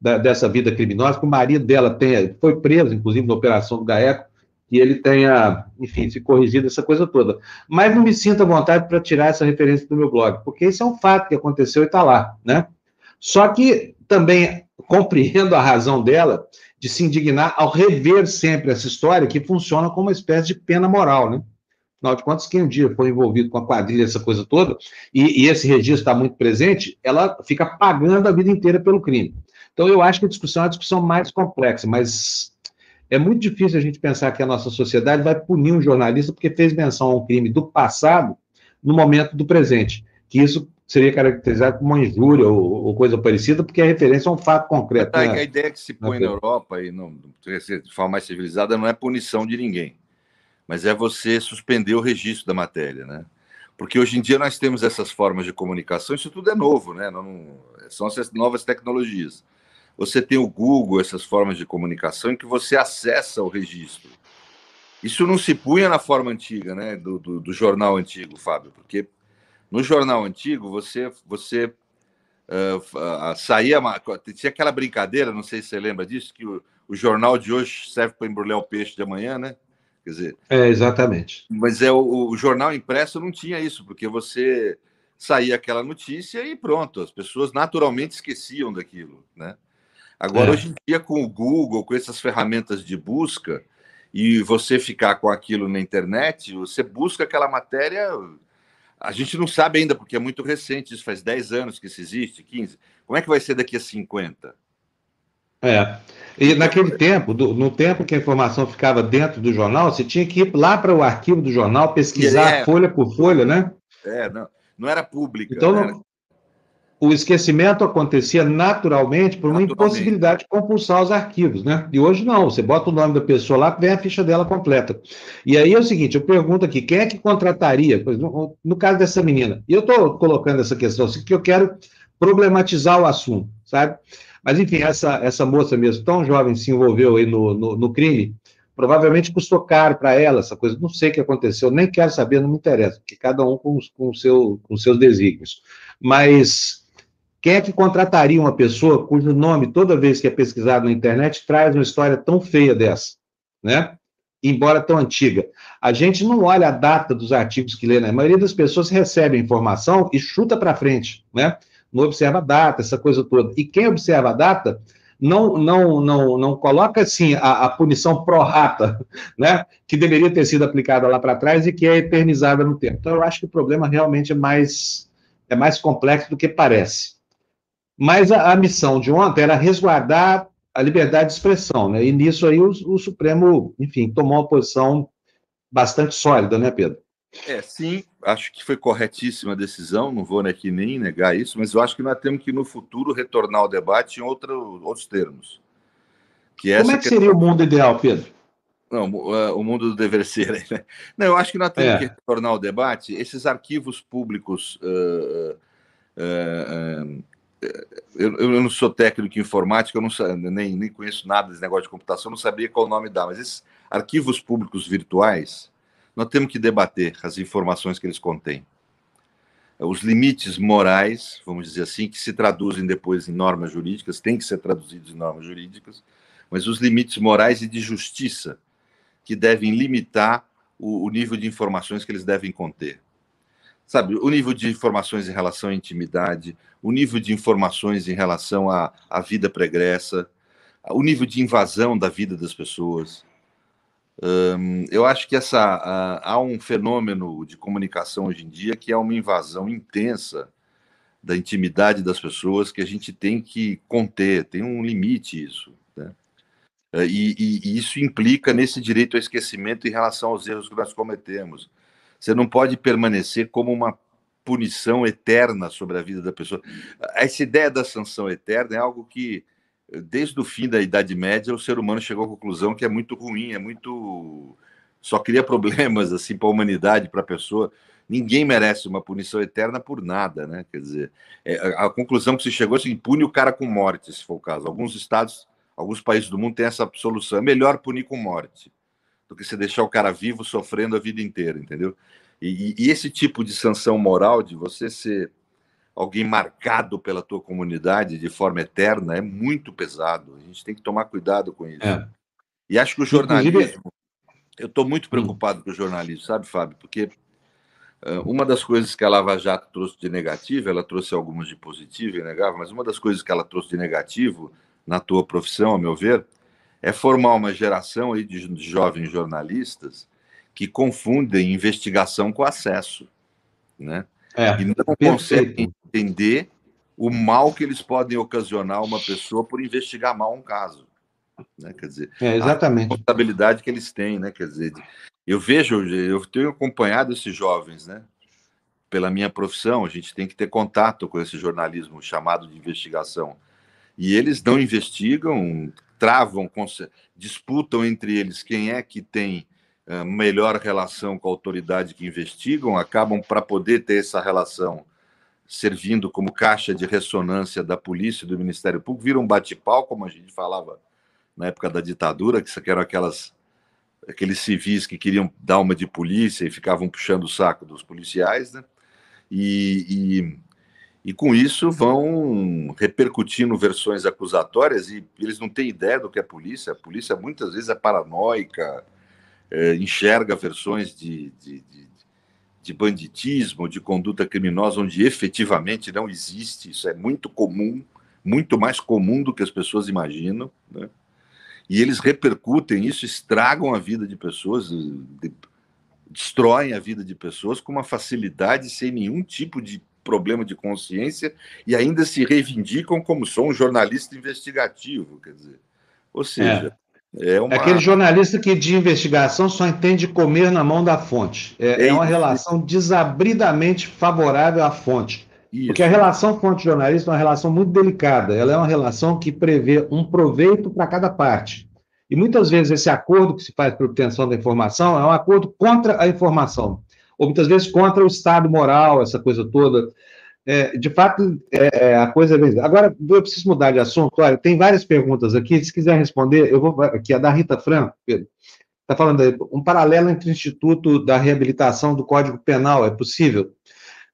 da, dessa vida criminosa, que o marido dela tenha, foi preso, inclusive, na operação do GAECO, que ele tenha, enfim, se corrigido essa coisa toda. Mas não me sinto à vontade para tirar essa referência do meu blog, porque isso é um fato que aconteceu e está lá, né? Só que também compreendo a razão dela de se indignar ao rever sempre essa história que funciona como uma espécie de pena moral, né? Afinal de contas, quem um dia foi envolvido com a quadrilha, essa coisa toda, e, e esse registro está muito presente, ela fica pagando a vida inteira pelo crime. Então, eu acho que a discussão é uma discussão mais complexa, mas é muito difícil a gente pensar que a nossa sociedade vai punir um jornalista porque fez menção a um crime do passado no momento do presente, que isso seria caracterizado como uma injúria ou, ou coisa parecida, porque é referência a um fato concreto. Tá, né? A ideia que se põe na Europa, e não, de forma mais civilizada, não é punição de ninguém, mas é você suspender o registro da matéria, né? Porque hoje em dia nós temos essas formas de comunicação, isso tudo é novo, né? Não, são essas novas tecnologias você tem o Google, essas formas de comunicação, em que você acessa o registro. Isso não se punha na forma antiga, né, do, do, do jornal antigo, Fábio, porque no jornal antigo você você uh, uh, saía tinha aquela brincadeira, não sei se você lembra disso, que o, o jornal de hoje serve para embrulhar o peixe de amanhã, né? Quer dizer, é exatamente. Mas é o, o jornal impresso não tinha isso, porque você saía aquela notícia e pronto, as pessoas naturalmente esqueciam daquilo, né? Agora, é. hoje em dia, com o Google, com essas ferramentas de busca, e você ficar com aquilo na internet, você busca aquela matéria. A gente não sabe ainda, porque é muito recente, isso faz 10 anos que isso existe, 15. Como é que vai ser daqui a 50? É. E naquele tempo, do, no tempo que a informação ficava dentro do jornal, você tinha que ir lá para o arquivo do jornal, pesquisar é, folha por folha, né? É, não, não era pública. Então, não, o esquecimento acontecia naturalmente por uma naturalmente. impossibilidade de compulsar os arquivos, né? E hoje não, você bota o nome da pessoa lá, vem a ficha dela completa. E aí é o seguinte, eu pergunto aqui, quem é que contrataria, no, no caso dessa menina, e eu estou colocando essa questão assim, que eu quero problematizar o assunto, sabe? Mas, enfim, essa, essa moça mesmo, tão jovem, se envolveu aí no, no, no crime, provavelmente custou caro para ela essa coisa, não sei o que aconteceu, nem quero saber, não me interessa, porque cada um com, com, seu, com seus desígnios. Mas quem é que contrataria uma pessoa cujo nome, toda vez que é pesquisado na internet, traz uma história tão feia dessa, né? Embora tão antiga. A gente não olha a data dos artigos que lê, né? A maioria das pessoas recebe a informação e chuta para frente, né? Não observa a data, essa coisa toda. E quem observa a data não não não não coloca assim a, a punição pro rata, [laughs] né? Que deveria ter sido aplicada lá para trás e que é eternizada no tempo. Então eu acho que o problema realmente é mais é mais complexo do que parece. Mas a, a, missão de ontem era resguardar a liberdade de expressão, né? E nisso aí o, o Supremo, enfim, tomou uma posição bastante sólida, né, Pedro? É, sim, acho que foi corretíssima a decisão, não vou aqui nem negar isso, mas eu acho que nós temos que, no futuro, retornar ao debate em outro, outros termos. Que Como é que seria o mundo ideal, Pedro? Não, o mundo do dever ser. Né? Não, eu acho que nós temos é. que retornar ao debate. Esses arquivos públicos uh, uh, uh, eu, eu, não sou técnico em informática, eu não, nem, nem conheço nada desse negócio de computação, não sabia qual nome dá, mas esses arquivos públicos virtuais, nós temos que debater as informações que eles contêm. Os limites morais, vamos dizer assim, que se traduzem depois em normas jurídicas, têm que ser traduzidos em normas jurídicas, mas os limites morais e de justiça que devem limitar o, o nível de informações que eles devem conter. Sabe, o nível de informações em relação à intimidade, o nível de informações em relação à, à vida pregressa, o nível de invasão da vida das pessoas. Eu acho que essa há um fenômeno de comunicação hoje em dia que é uma invasão intensa da intimidade das pessoas que a gente tem que conter, tem um limite isso. Né? E, e, e, isso implica nesse direito ao esquecimento em relação aos erros que nós cometemos. Você não pode permanecer como uma punição eterna sobre a vida da pessoa. Essa ideia da sanção eterna é algo que desde o fim da Idade Média, o ser humano chegou à conclusão que é muito ruim, é muito. só cria problemas assim para a humanidade, para a pessoa. Ninguém merece uma punição eterna por nada, né? Quer dizer, é, a, conclusão que se chegou é assim: pune o cara com morte, se for o caso. Alguns estados, alguns países do mundo têm essa solução. É melhor punir com morte do que você deixar o cara vivo sofrendo a vida inteira, entendeu? E, e, e esse tipo de sanção moral de você ser alguém marcado pela tua comunidade de forma eterna é muito pesado. A gente tem que tomar cuidado com isso. É. E acho que o jornalismo. Eu estou muito hum. preocupado com o jornalismo, sabe, Fábio? Porque uh, uma das coisas que a Lava Jato trouxe de negativo, ela trouxe algumas de positivo e negativo, mas uma das coisas que ela trouxe de negativo na tua profissão, ao meu ver, é formar uma geração aí de, jovens jornalistas que confundem investigação com acesso, né? É, e não perfeito. conseguem entender o mal que eles podem ocasionar uma pessoa por investigar mal um caso. Né? Quer dizer, é, exatamente. a responsabilidade que eles têm, né? Quer dizer, eu vejo, eu tenho acompanhado esses jovens, né? Pela minha profissão, a gente tem que ter contato com esse jornalismo chamado de investigação. E eles não investigam, travam, disputam entre eles quem é que tem uh, melhor relação com a autoridade que investigam, acabam para poder ter essa relação servindo como caixa de ressonância da polícia e do Ministério Público, vira um bate-pau, como a gente falava na época da ditadura, que eram aquelas aqueles civis que queriam dar uma de polícia e ficavam puxando o saco dos policiais, né? E, e, com isso vão repercutindo versões acusatórias e eles não têm ideia do que é polícia. A polícia muitas vezes é paranoica, é, enxerga versões de, de, de de banditismo, de conduta criminosa, onde efetivamente não existe. Isso é muito comum, muito mais comum do que as pessoas imaginam. Né? E eles repercutem isso, estragam a vida de pessoas, de, destroem a vida de pessoas com uma facilidade, sem nenhum tipo de problema de consciência, e ainda se reivindicam como sou um jornalista investigativo. Quer dizer, ou seja. É é, uma... é, aquele jornalista que de investigação só entende comer na mão da fonte. É, é, é uma relação desabridamente favorável à fonte. Isso. Porque a relação fonte-jornalista é uma relação muito delicada. Ela é uma relação que prevê um proveito para cada parte. E muitas vezes esse acordo que se faz para obtenção da informação é um acordo contra a informação. Ou muitas vezes contra o estado moral, essa coisa toda. É, de fato, é, é a coisa é Agora, eu preciso mudar de assunto. Olha, tem várias perguntas aqui. Se quiser responder, eu vou aqui, a da Rita Fran, está falando um paralelo entre o Instituto da Reabilitação do Código Penal, é possível?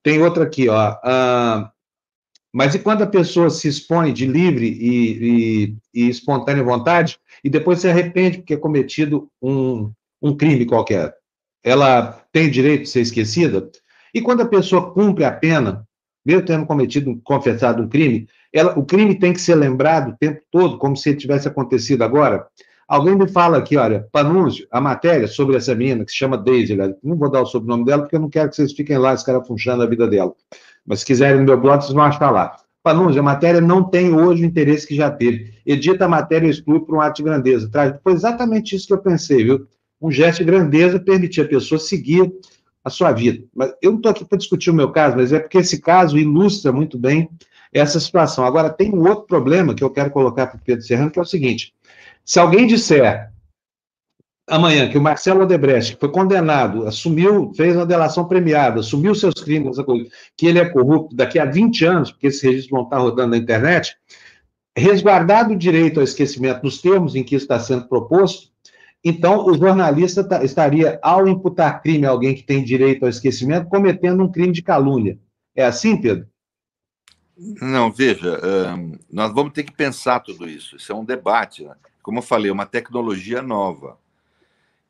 Tem outra aqui, ó. Uh, mas e quando a pessoa se expõe de livre e, e, e, espontânea vontade e depois se arrepende porque é cometido um, um crime qualquer? Ela tem direito de ser esquecida? E quando a pessoa cumpre a pena, mesmo tendo cometido, confessado um crime, ela, o crime tem que ser lembrado o tempo todo, como se tivesse acontecido agora. Alguém me fala aqui, olha, Panúncio, a matéria sobre essa menina, que se chama Daisy, não vou dar o sobrenome dela, porque eu não quero que vocês fiquem lá escarafunchando a vida dela. Mas se quiserem no meu blog, vocês vão achar lá. Panúncio, a matéria não tem hoje o interesse que já teve. Edita a matéria e exclui por um ato de grandeza. Foi exatamente isso que eu pensei, viu? Um gesto de grandeza permitir a pessoa seguir a sua vida. Mas eu não estou aqui para discutir o meu caso, mas é porque esse caso ilustra muito bem essa situação. Agora, tem um outro problema que eu quero colocar para o Pedro Serrano, que é o seguinte: se alguém disser amanhã que o Marcelo Odebrecht, que foi condenado, assumiu, fez uma delação premiada, assumiu seus crimes, que ele é corrupto daqui a 20 anos, porque esses registros vão estar rodando na internet, resguardado o direito ao esquecimento nos termos em que está sendo proposto, então, o jornalista estaria, ao imputar crime a alguém que tem direito ao esquecimento, cometendo um crime de calúnia. É assim, Pedro? Não, veja, nós vamos ter que pensar tudo isso. Isso é um debate. Né? Como eu falei, é uma tecnologia nova.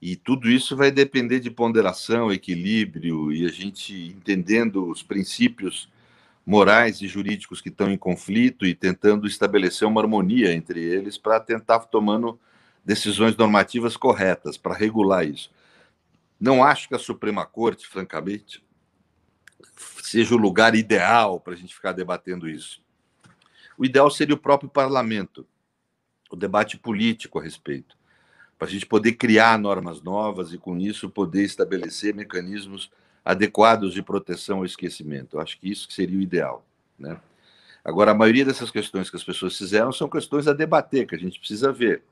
E tudo isso vai depender de ponderação, equilíbrio e a gente entendendo os princípios morais e jurídicos que estão em conflito e tentando estabelecer uma harmonia entre eles para tentar tomando decisões normativas corretas para regular isso. Não acho que a Suprema Corte, francamente, seja o lugar ideal para a gente ficar debatendo isso. O ideal seria o próprio parlamento, o debate político a respeito para a gente poder criar normas novas e, com isso, poder estabelecer mecanismos adequados de proteção ao esquecimento. Eu acho que isso seria o ideal. Né? Agora, a maioria dessas questões que as pessoas fizeram são questões a debater, que a gente precisa ver.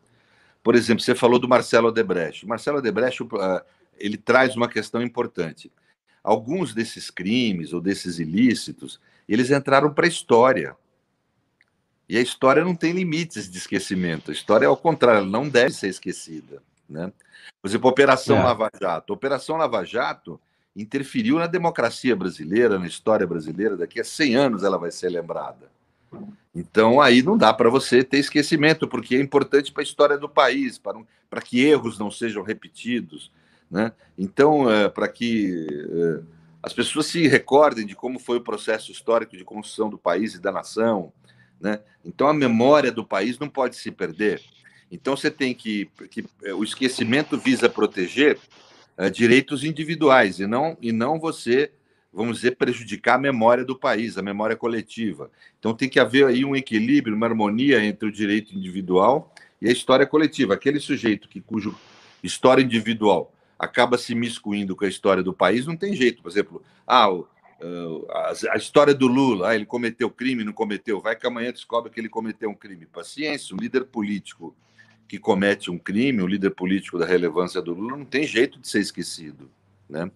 Por exemplo, você falou do Marcelo Odebrecht. O Marcelo Odebrecht ah, ele traz uma questão importante. Alguns desses crimes ou desses ilícitos, eles entraram para a história. E a história não tem limites de esquecimento. A história, ao contrário, não deve ser esquecida. Né? Por exemplo, a Operação é. Lava Jato. A Operação Lava Jato interferiu na democracia brasileira, na história brasileira. Daqui a 100 anos ela vai ser lembrada. Então, aí não dá para você ter esquecimento, porque é importante para a história do país, para, um, para que erros não sejam repetidos. Né? Então, é, para que é, as pessoas se recordem de como foi o processo histórico de construção do país e da nação, né? Então a memória do país não pode se perder. Então você tem que, que é, o esquecimento visa proteger uh, direitos individuais e não e não você, vamos dizer, prejudicar a memória do país, a memória coletiva. Então tem que haver aí um equilíbrio, uma harmonia entre o direito individual e a história coletiva. Aquele sujeito que cujo história individual acaba se miscuindo com a história do país, não tem jeito. Por exemplo, ah, o, a, história do Lula, ah, ele cometeu crime, não cometeu, vai que amanhã descobre que ele cometeu um crime. Paciência, um líder político que comete um crime, um líder político da relevância do Lula, não tem jeito de ser esquecido. Né?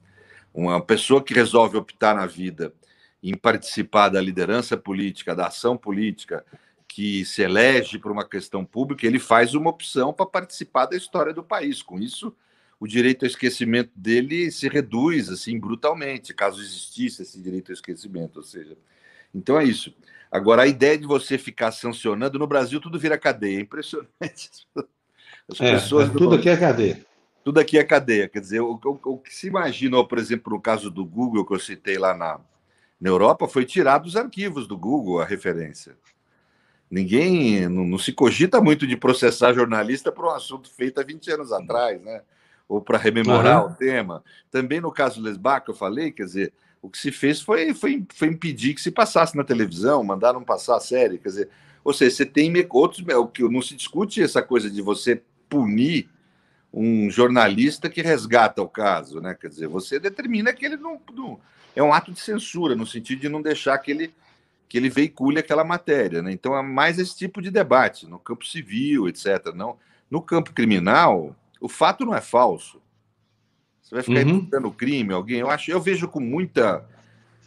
Uma pessoa que resolve optar na vida em participar da liderança política, da ação política, que se elege por uma questão pública, ele faz uma opção para participar da história do país. Com isso, o direito ao esquecimento dele se reduz assim brutalmente, caso existisse esse direito ao esquecimento, ou seja. Então é isso. Agora a ideia de você ficar sancionando no Brasil tudo vira cadeia, é impressionante. [laughs] As é, pessoas tudo aqui é cadeia. Tudo aqui é cadeia, quer dizer, o, o, o, que se imaginou, por exemplo, no caso do Google que eu citei lá na, na Europa, foi tirado dos arquivos do Google a referência. Ninguém não, não se cogita muito de processar jornalista por um assunto feito há 20 anos atrás, né? ou para rememorar uhum. o tema. Também no caso do Lesbach, que eu falei, quer dizer, o que se fez foi, foi, foi impedir que se passasse na televisão, mandaram passar a série, quer dizer, ou seja, você tem outros, o que não se discute essa coisa de você punir um jornalista que resgata o caso, né? Quer dizer, você determina que ele não, não é um ato de censura no sentido de não deixar que ele que ele veicule aquela matéria, né? Então é mais esse tipo de debate no campo civil, etc. Não no campo criminal, o fato não é falso. Você vai ficar uhum. imputando crime, alguém. Eu acho, eu vejo com muita.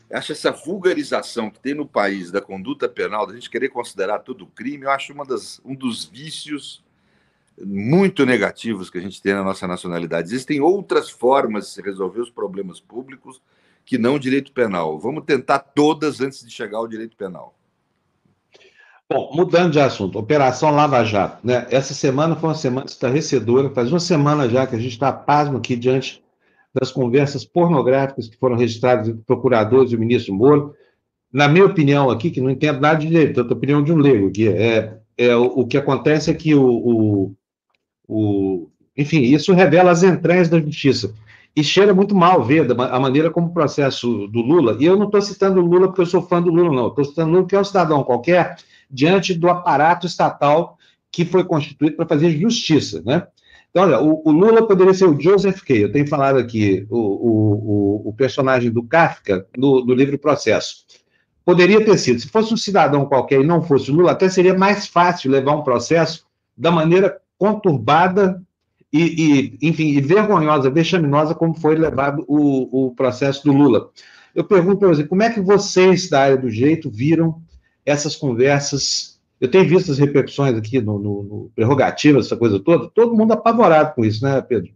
Acho essa vulgarização que tem no país da conduta penal, da gente querer considerar tudo crime, eu acho uma das, um dos vícios muito negativos que a gente tem na nossa nacionalidade. Existem outras formas de se resolver os problemas públicos que não o direito penal. Vamos tentar todas antes de chegar ao direito penal. Bom, mudando de assunto, Operação Lava Jato. Né? Essa semana foi uma semana estarrecedora, faz uma semana já que a gente está pasmo aqui diante das conversas pornográficas que foram registradas entre procuradores e o ministro Moro. Na minha opinião aqui, que não entendo nada de direito, tanto a opinião de um leigo aqui, é, é o, o, que acontece é que o, o, o, Enfim, isso revela as entranhas da justiça. E cheira muito mal ver a maneira como o processo do Lula, e eu não estou citando o Lula porque eu sou fã do Lula, não, estou citando o Lula que é um cidadão qualquer, diante do aparato estatal que foi constituído para fazer justiça, né? Então, olha, o, o, Lula poderia ser o Joseph K. Eu tenho falado aqui o, o, o personagem do Kafka no, no, livro Processo. Poderia ter sido. Se fosse um cidadão qualquer e não fosse o Lula, até seria mais fácil levar um processo da maneira conturbada e, e enfim, e vergonhosa, vexaminosa como foi levado o, o processo do Lula. Eu pergunto para você, como é que vocês da área do jeito viram essas conversas. Eu tenho visto as repercussões aqui no, no, no Prerrogativa, essa coisa toda, todo mundo apavorado com isso, né, Pedro?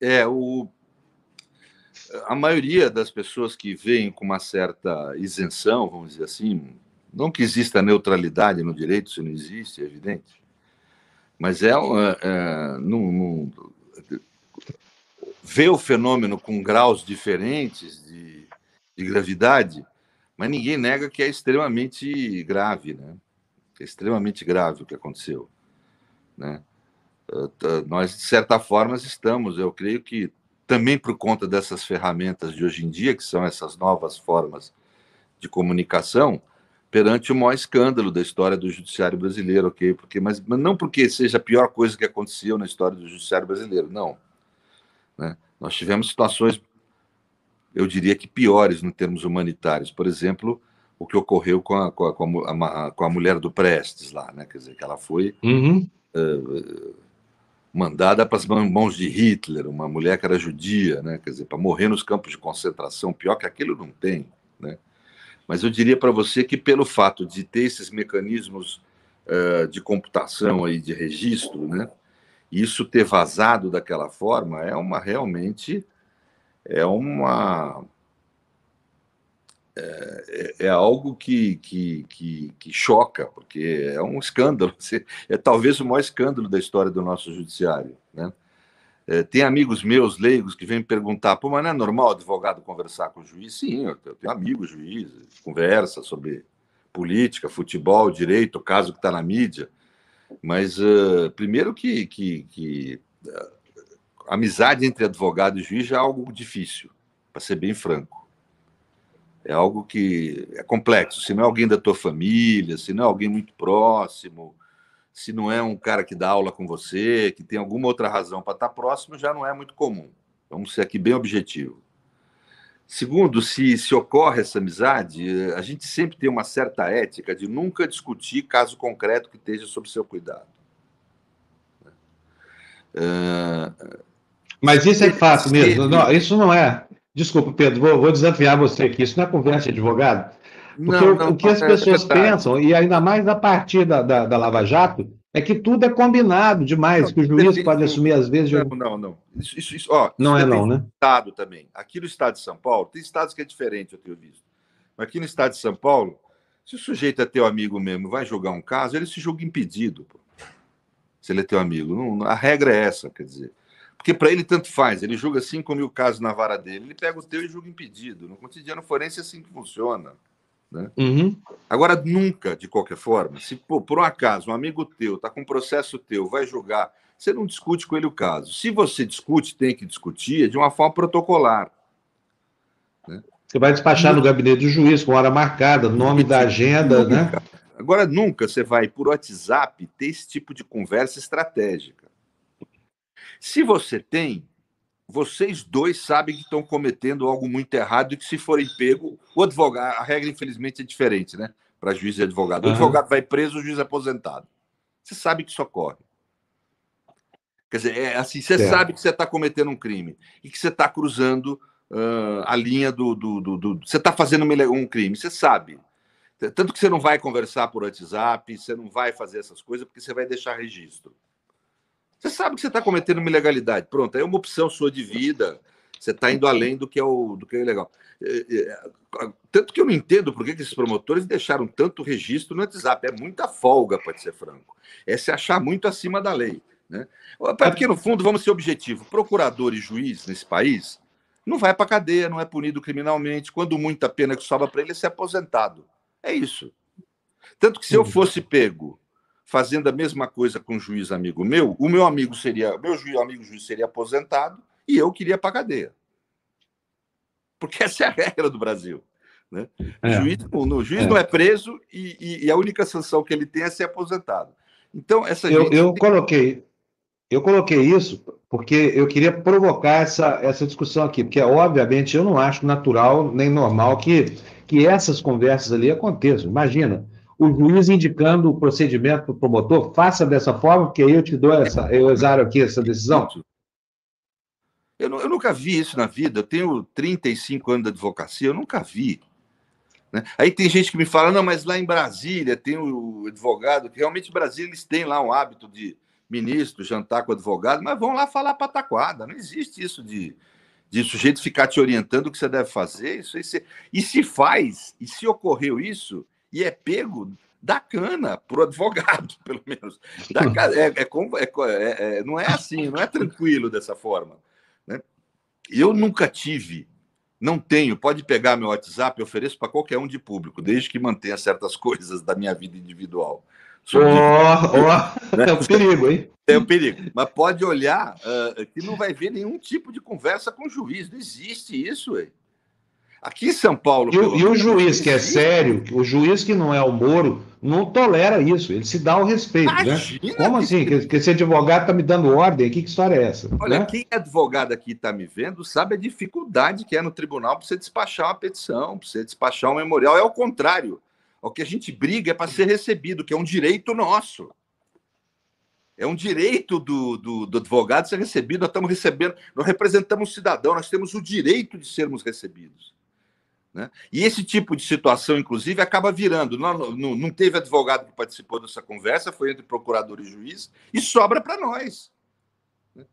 É, o, a maioria das pessoas que veem com uma certa isenção, vamos dizer assim, não que exista neutralidade no direito, isso não existe, é evidente, mas é, é, é não, vê o fenômeno com graus diferentes de, de gravidade, mas ninguém nega que é extremamente grave, né? É extremamente grave o que aconteceu, né? Nós, de certa forma, estamos, eu creio que também por conta dessas ferramentas de hoje em dia, que são essas novas formas de comunicação, perante o maior escândalo da história do judiciário brasileiro, ok? Porque, mas, mas não porque seja a pior coisa que aconteceu na história do judiciário brasileiro, não. Né? Nós tivemos situações, eu diria que piores no termos humanitários. Por exemplo, o que ocorreu com a, com a, com a, mulher do Prestes lá, né? Quer dizer, que ela foi uhum. uh, mandada para as mãos de Hitler, uma mulher que era judia, né? Quer dizer, para morrer nos campos de concentração, pior que aquilo não tem, né? Mas eu diria para você que pelo fato de ter esses mecanismos uh, de computação aí de registro, né? Isso ter vazado daquela forma é uma realmente é uma é, é, é algo que, que, que, que, choca, porque é um escândalo. [laughs] É talvez o maior escândalo da história do nosso judiciário. Né? É, tem amigos meus leigos que vêm perguntar: Pô, mas não é normal advogado conversar com o juiz? Sim, eu tenho amigos juízes, conversa sobre política, futebol, direito, caso que está na mídia. Mas, uh, primeiro, que, que, que uh, amizade entre advogado e juiz é algo difícil, para ser bem franco. É algo que é complexo. Se não é alguém da tua família, se não é alguém muito próximo, se não é um cara que dá aula com você, que tem alguma outra razão para estar próximo, já não é muito comum. Vamos ser aqui bem objetivo. Segundo, se, se ocorre essa amizade, a gente sempre tem uma certa ética de nunca discutir caso concreto que esteja sob seu cuidado. Uh, Mas isso é fácil mesmo. Não, isso não é. Desculpa, Pedro, vou, vou, desafiar você aqui. Isso não é conversa de advogado. Porque não, não, o que as é pessoas é pensam, e ainda mais a partir da, da, da, Lava Jato, é que tudo é combinado demais, que o juiz pode assumir às vezes. Não, não, não. Isso, isso, isso ó, não isso é não, né? Estado também. Aqui no estado de São Paulo, tem estados que é diferente, eu tenho visto. Mas aqui no estado de São Paulo, se o sujeito é teu amigo mesmo, vai julgar um caso, ele se julga impedido. Pô. Se ele é teu amigo. Não, a regra é essa, quer dizer. Porque para ele tanto faz, ele julga 5 mil casos na vara dele, ele pega o teu e julga impedido. No cotidiano forense é assim que funciona. Né? Uhum. Agora, nunca, de qualquer forma, se pô, por um acaso um amigo teu está com um processo teu, vai julgar, você não discute com ele o caso. Se você discute, tem que discutir de uma forma protocolar. Né? Você vai despachar no gabinete do juiz, com hora marcada, nome da agenda, né? nunca. né? Agora, nunca você vai por WhatsApp ter esse tipo de conversa estratégica. Se você tem, vocês dois sabem que estão cometendo algo muito errado e que, se forem pego, o advogado, a regra, infelizmente, é diferente, né? Para juiz e advogado. O uhum. advogado vai preso, o juiz é aposentado. Você sabe que isso ocorre. Quer dizer, é assim, você é. sabe que você está cometendo um crime e que você está cruzando uh, a linha do, do, do, do Você está fazendo um crime, você sabe. Tanto que você não vai conversar por WhatsApp, você não vai fazer essas coisas, porque você vai deixar registro. Você sabe que você está cometendo uma ilegalidade. Pronto, é uma opção sua de vida. Você está indo além do que é o do que é legal. É, é, tanto que eu não entendo por que esses promotores deixaram tanto registro no WhatsApp. É muita folga, pode ser franco. É se achar muito acima da lei. Né? Porque, no fundo, vamos ser objetivos: procurador e juiz nesse país não vai para cadeia, não é punido criminalmente. Quando muita pena que sobra para ele é ser aposentado. É isso. Tanto que se eu uhum. fosse pego fazendo a mesma coisa com um juiz amigo meu, o meu amigo seria, meu juiz, amigo juiz seria aposentado e eu queria para cadeia. Porque [laughs] essa é a regra do Brasil. Né? É. O juiz, o juiz é. não é preso e, e, e, a única sanção que ele tem é ser aposentado. Então, essa eu, eu tem... coloquei eu coloquei isso porque eu queria provocar essa, essa discussão aqui, porque, obviamente, eu não acho natural nem normal que, que essas conversas ali aconteçam. Imagina, o juiz indicando o procedimento para o promotor, faça dessa forma, porque aí eu te dou essa, eu exaro aqui essa decisão. Eu, eu, nunca vi isso na vida. Eu tenho 35 anos de advocacia, eu nunca vi. Né? Aí tem gente que me fala, não, mas lá em Brasília tem o advogado, que realmente em Brasília eles têm lá um hábito de ministro jantar com advogado, mas vão lá falar pataquada. Não existe isso de, de sujeito ficar te orientando o que você deve fazer. Isso, isso, e se faz, e se ocorreu isso, e é pego da cana para o advogado, [laughs] pelo menos. Da, é, é, é, é, não é assim, não é tranquilo dessa forma. Né? Eu nunca tive, não tenho, pode pegar meu WhatsApp, eu ofereço para qualquer um de público, desde que mantenha certas [laughs] coisas da minha vida individual. Ó, oh, oh, é o perigo, hein? É o perigo. Mas pode olhar uh, que não vai ver nenhum tipo de conversa com o juiz. Não existe isso, ué. Aqui em São Paulo. E, e o juiz que é sério, o juiz que não é o Moro, não tolera isso, ele se dá o respeito. né? Como que... assim? Que, que esse advogado está me dando ordem aqui? Que história é essa? Olha, né? quem é advogado aqui está me vendo sabe a dificuldade que é no tribunal para você despachar uma petição, para você despachar um memorial. É o contrário. O que a gente briga é para ser recebido, que é um direito nosso. É um direito do, do, do, advogado ser recebido. Nós estamos recebendo, nós representamos o cidadão, nós temos o direito de sermos recebidos. Né? E esse tipo de situação, inclusive, acaba virando. Não, não, não, teve advogado que participou dessa conversa, foi entre procurador e juiz, e sobra para nós. Né?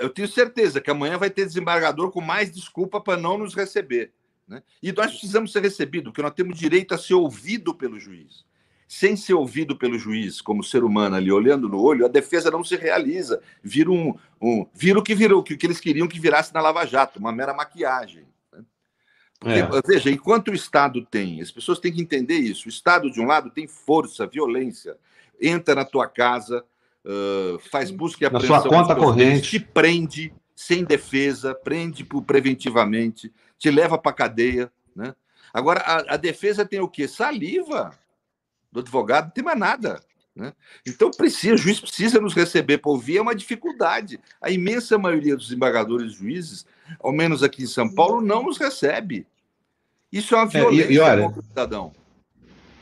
Eu tenho certeza que amanhã vai ter desembargador com mais desculpa para não nos receber. Né? E nós precisamos ser recebidos, porque nós temos direito a ser ouvido pelo juiz. Sem ser ouvido pelo juiz, como ser humano ali, olhando no olho, a defesa não se realiza. Vira, um, um, vira o que virou, o que eles queriam que virasse na Lava Jato, uma mera maquiagem. Porque, é. Veja, enquanto o Estado tem, as pessoas têm que entender isso. O Estado, de um lado, tem força, violência, entra na tua casa, uh, faz busca e apreensão. Na sua conta corrente. Te prende sem defesa, prende preventivamente, te leva para cadeia. Né? Agora, a, a, defesa tem o quê? Saliva do advogado, não tem mais nada. Né? Então, precisa, o juiz precisa nos receber para ouvir, é uma dificuldade. A imensa maioria dos embargadores juízes ao menos aqui em São Paulo, não nos recebe. Isso é uma violência é, e, e olha, cidadão.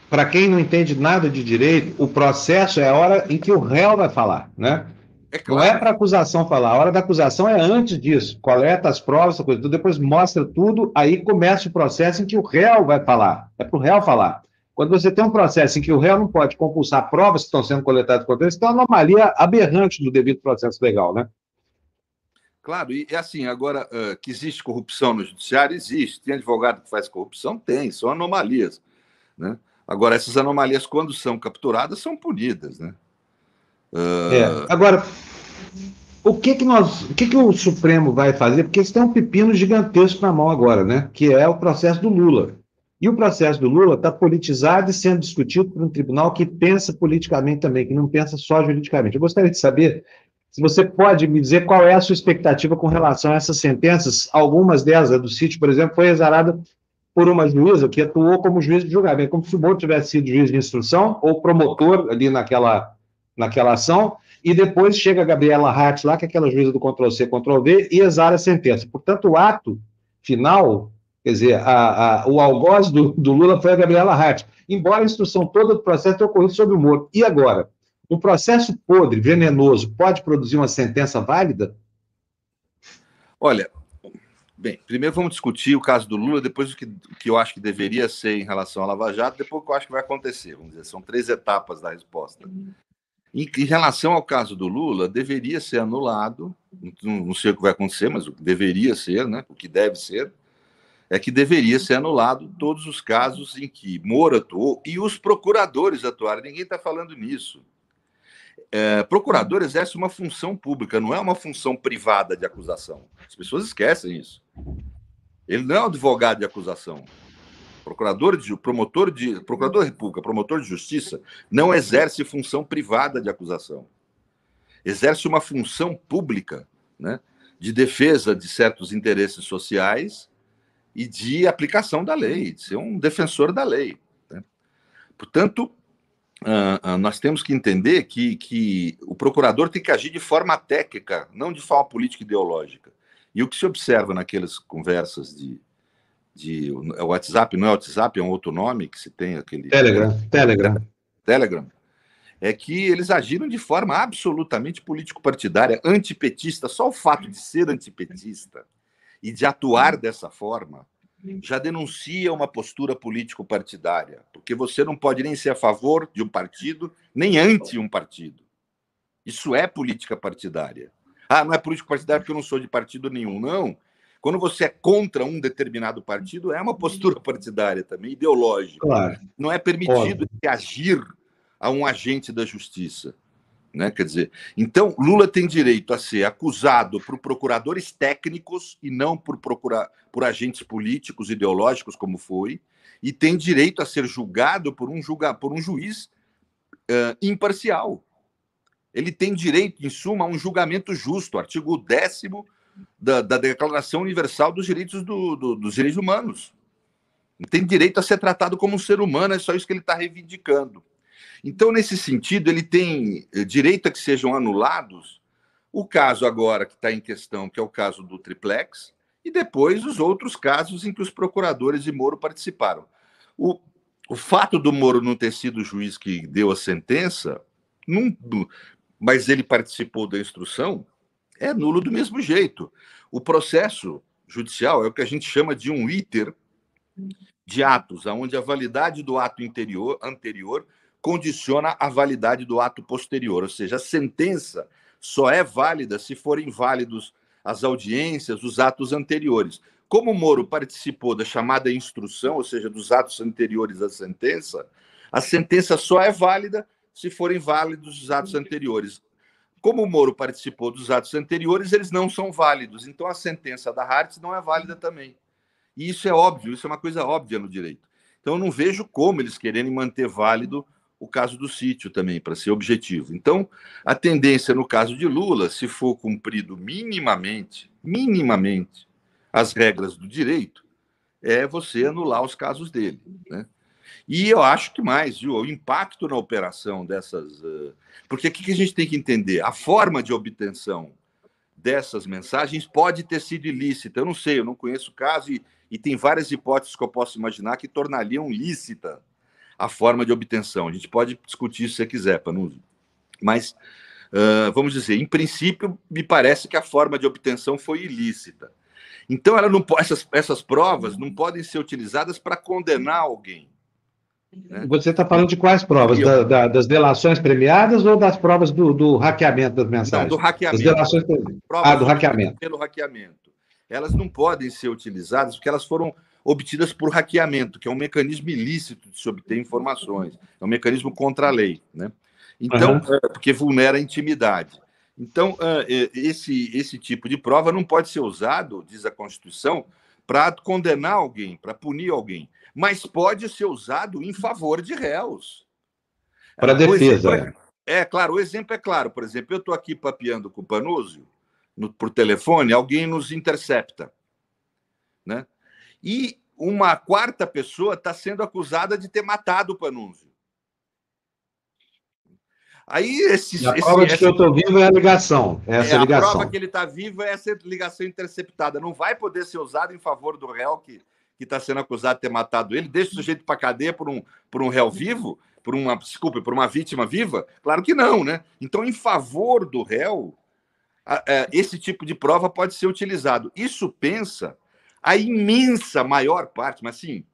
Para quem não entende nada de direito, o processo é a hora em que o réu vai falar, né? É claro. Não é para a acusação falar, a hora da acusação é antes disso. Coleta as provas, coisa, tudo, depois mostra tudo, aí começa o processo em que o réu vai falar. É para o réu falar. Quando você tem um processo em que o réu não pode compulsar provas que estão sendo coletadas contra ele, isso é uma anomalia aberrante do devido processo legal, né? Claro, e assim, agora que existe corrupção no judiciário, existe. Tem advogado que faz corrupção? Tem, são anomalias. Né? Agora, essas anomalias, quando são capturadas, são punidas. Né? Uh... É. Agora, o que que nós, o que que o Supremo vai fazer? Porque eles têm um pepino gigantesco na mão agora, né? Que é o processo do Lula. E o processo do Lula está politizado e sendo discutido por um tribunal que pensa politicamente também, que não pensa só juridicamente. Eu gostaria de saber se você pode me dizer qual é a sua expectativa com relação a essas sentenças, algumas delas, a do sítio, por exemplo, foi exarada por uma juíza que atuou como juiz de julgamento, como se o Moro tivesse sido juiz de instrução ou promotor ali naquela, naquela ação, e depois chega a Gabriela Hart lá, que é aquela juíza do Ctrl-C, Ctrl-V, e exara a sentença. Portanto, o ato final, quer dizer, a, a, o algoz do, do, Lula foi a Gabriela Hart, embora a instrução toda do processo tenha ocorrido sobre o Moro. E agora? Um processo podre, venenoso, pode produzir uma sentença válida? Olha, bem, primeiro vamos discutir o caso do Lula, depois o que, que eu acho que deveria ser em relação à Lava Jato, depois o que eu acho que vai acontecer. Vamos dizer, são três etapas da resposta. Em, em relação ao caso do Lula, deveria ser anulado, não, não sei o que vai acontecer, mas o que deveria ser, né, o que deve ser, é que deveria ser anulado todos os casos em que Moro atuou e os procuradores atuaram. Ninguém está falando nisso é, procurador exerce uma função pública, não é uma função privada de acusação. As pessoas esquecem isso. Ele não é um advogado de acusação. Procurador de promotor de procurador da República, promotor de justiça, não exerce função privada de acusação. Exerce uma função pública, né, de defesa de certos interesses sociais e de aplicação da lei, de ser um defensor da lei. Né? Portanto, Uh, nós temos que entender que, que o procurador tem que agir de forma técnica, não de forma política ideológica. E o que se observa naquelas conversas de, de é o WhatsApp, não é WhatsApp, é um outro nome que se tem aquele Telegram, Telegram, Telegram, é que eles agiram de forma absolutamente político-partidária, antipetista. Só o fato de ser antipetista e de atuar dessa forma já denuncia uma postura político-partidária, porque você não pode nem ser a favor de um partido, nem anti um partido. Isso é política partidária. Ah, não é político partidário porque eu não sou de partido nenhum. Não. Quando você é contra um determinado partido, é uma postura partidária também, ideológica. Claro. Não é permitido agir a um agente da justiça. Né? Quer dizer, então Lula tem direito a ser acusado por procuradores técnicos e não por procurar por agentes políticos ideológicos como foi, e tem direito a ser julgado por um julga, por um juiz uh, imparcial. Ele tem direito, em suma, a um julgamento justo, artigo 10 da, da Declaração Universal dos Direitos, do, do, dos Direitos Humanos. Tem direito a ser tratado como um ser humano, é só isso que ele está reivindicando. Então, nesse sentido, ele tem eh, direito a que sejam anulados o caso agora que está em questão, que é o caso do triplex, e depois os outros casos em que os procuradores de Moro participaram. O, o fato do Moro não ter sido o juiz que deu a sentença, mas ele participou da instrução, é nulo do mesmo jeito. O processo judicial é o que a gente chama de um iter de atos, onde a validade do ato interior, anterior condiciona a validade do ato posterior, ou seja, a sentença só é válida se forem válidos as audiências, os atos anteriores. Como o Moro participou da chamada instrução, ou seja, dos atos anteriores à sentença, a sentença só é válida se forem válidos os atos anteriores. Como o Moro participou dos atos anteriores, eles não são válidos. Então a sentença da Hartz não é válida também. E isso é óbvio, isso é uma coisa óbvia no direito. Então eu não vejo como eles quererem manter válido o caso do sítio também, para ser objetivo. Então, a tendência no caso de Lula, se for cumprido minimamente, minimamente, as regras do direito, é você anular os casos dele. Né? E eu acho que mais, viu, o impacto na operação dessas. Porque o que a gente tem que entender? A forma de obtenção dessas mensagens pode ter sido ilícita. Eu não sei, eu não conheço o caso e, e tem várias hipóteses que eu posso imaginar que tornariam lícita a forma de obtenção. A gente pode discutir isso se você quiser, Panuzzi. Mas, uh, vamos dizer, em princípio, me parece que a forma de obtenção foi ilícita. Então, ela não, essas, essas provas não podem ser utilizadas para condenar alguém. Né? Você está falando de quais provas? Da, da, das delações premiadas ou das provas do, do hackeamento das mensagens? Não, do hackeamento. Das delações... Ah, do hackeamento. Pelo hackeamento. Elas não podem ser utilizadas porque elas foram obtidas por hackeamento, que é um mecanismo ilícito de se obter informações, é um mecanismo contra a lei, né? Então, uhum. porque vulnera a intimidade. Então, esse, esse tipo de prova não pode ser usado, diz a Constituição, para condenar alguém, para punir alguém, mas pode ser usado em favor de réus. Para defesa. É, é, claro, o exemplo é claro. Por exemplo, eu estou aqui papeando com o Panúzio, no, por telefone, alguém nos intercepta. Né? E uma quarta pessoa está sendo acusada de ter matado o Panunzio. Aí esse, a esse, prova de essa, que eu estou vivo é a ligação. É essa é, ligação. A prova que ele está vivo é essa ligação interceptada. Não vai poder ser usada em favor do réu que está sendo acusado de ter matado ele. Deixa o sujeito para cadeia por um, por um réu vivo, por uma desculpe, por uma vítima viva? Claro que não, né? Então, em favor do réu, é, esse tipo de prova pode ser utilizado. Isso pensa a imensa maior parte, mas sim,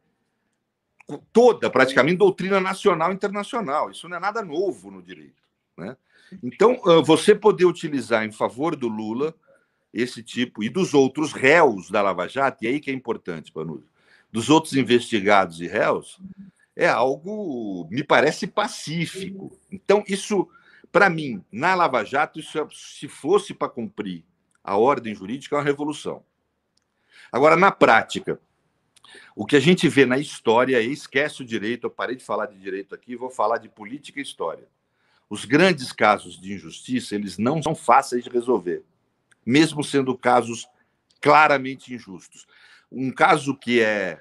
toda praticamente doutrina nacional e internacional. Isso não é nada novo no direito. Né? Então, você poder utilizar em favor do Lula esse tipo, e dos outros réus da Lava Jato, e aí que é importante, Panudo, dos outros investigados e réus, é algo, me parece, pacífico. Então, isso, para mim, na Lava Jato, isso, é, se fosse para cumprir a ordem jurídica, é uma revolução. Agora, na prática, o que a gente vê na história, e esquece o direito, eu parei de falar de direito aqui, vou falar de política e história. Os grandes casos de injustiça, eles não são fáceis de resolver, mesmo sendo casos claramente injustos. Um caso que é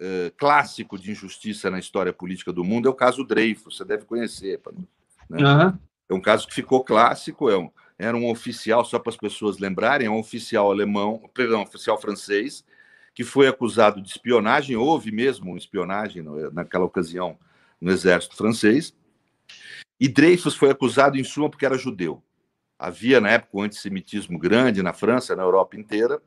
uh, clássico de injustiça na história política do mundo é o caso Dreyfus, você deve conhecer. Né? Uhum. É um caso que ficou clássico, é um, era um oficial, só para as pessoas lembrarem, um oficial alemão, perdão, um oficial francês, que foi acusado de espionagem, houve mesmo espionagem naquela ocasião no exército francês, e Dreyfus foi acusado em suma porque era judeu. Havia na época um antissemitismo grande na França, na Europa inteira,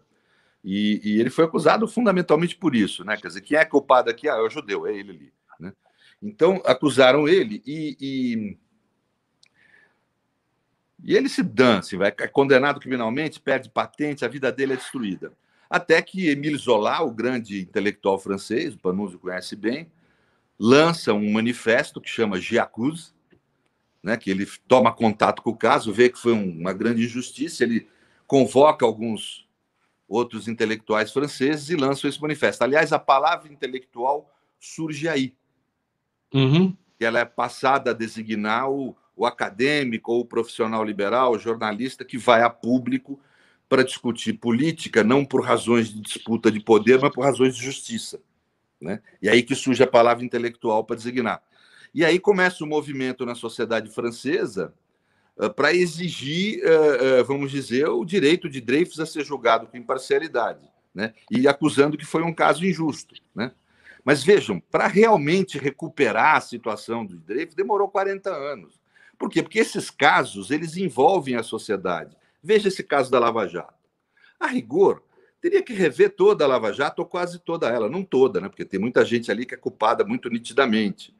e, e, ele foi acusado fundamentalmente por isso, né? Quer dizer, quem é culpado aqui? Ah, é o judeu, é ele ali. Né? Então acusaram ele e, e e ele se dança, vai, é condenado criminalmente, perde patente, a vida dele é destruída. Até que Emile Zola, o grande intelectual francês, o Panuzzi conhece bem, lança um manifesto que chama J'accuse, né, que ele toma contato com o caso, vê que foi uma grande injustiça, ele convoca alguns outros intelectuais franceses e lança esse manifesto. Aliás, a palavra intelectual surge aí. Uhum. Ela é passada a designar o, o acadêmico ou o profissional liberal, o jornalista que vai a público para discutir política, não por razões de disputa de poder, mas por razões de justiça. Né? E aí que surge a palavra intelectual para designar. E aí começa o movimento na sociedade francesa uh, para exigir, uh, uh, vamos dizer, o direito de Dreyfus a ser julgado com imparcialidade, né? e acusando que foi um caso injusto. Né? Mas vejam, para realmente recuperar a situação do Dreyfus, demorou 40 anos. Por quê? Porque esses casos eles envolvem a sociedade. Veja esse caso da Lava Jato. A rigor, teria que rever toda a Lava Jato, ou quase toda ela, não toda, né? porque tem muita gente ali que é culpada muito nitidamente.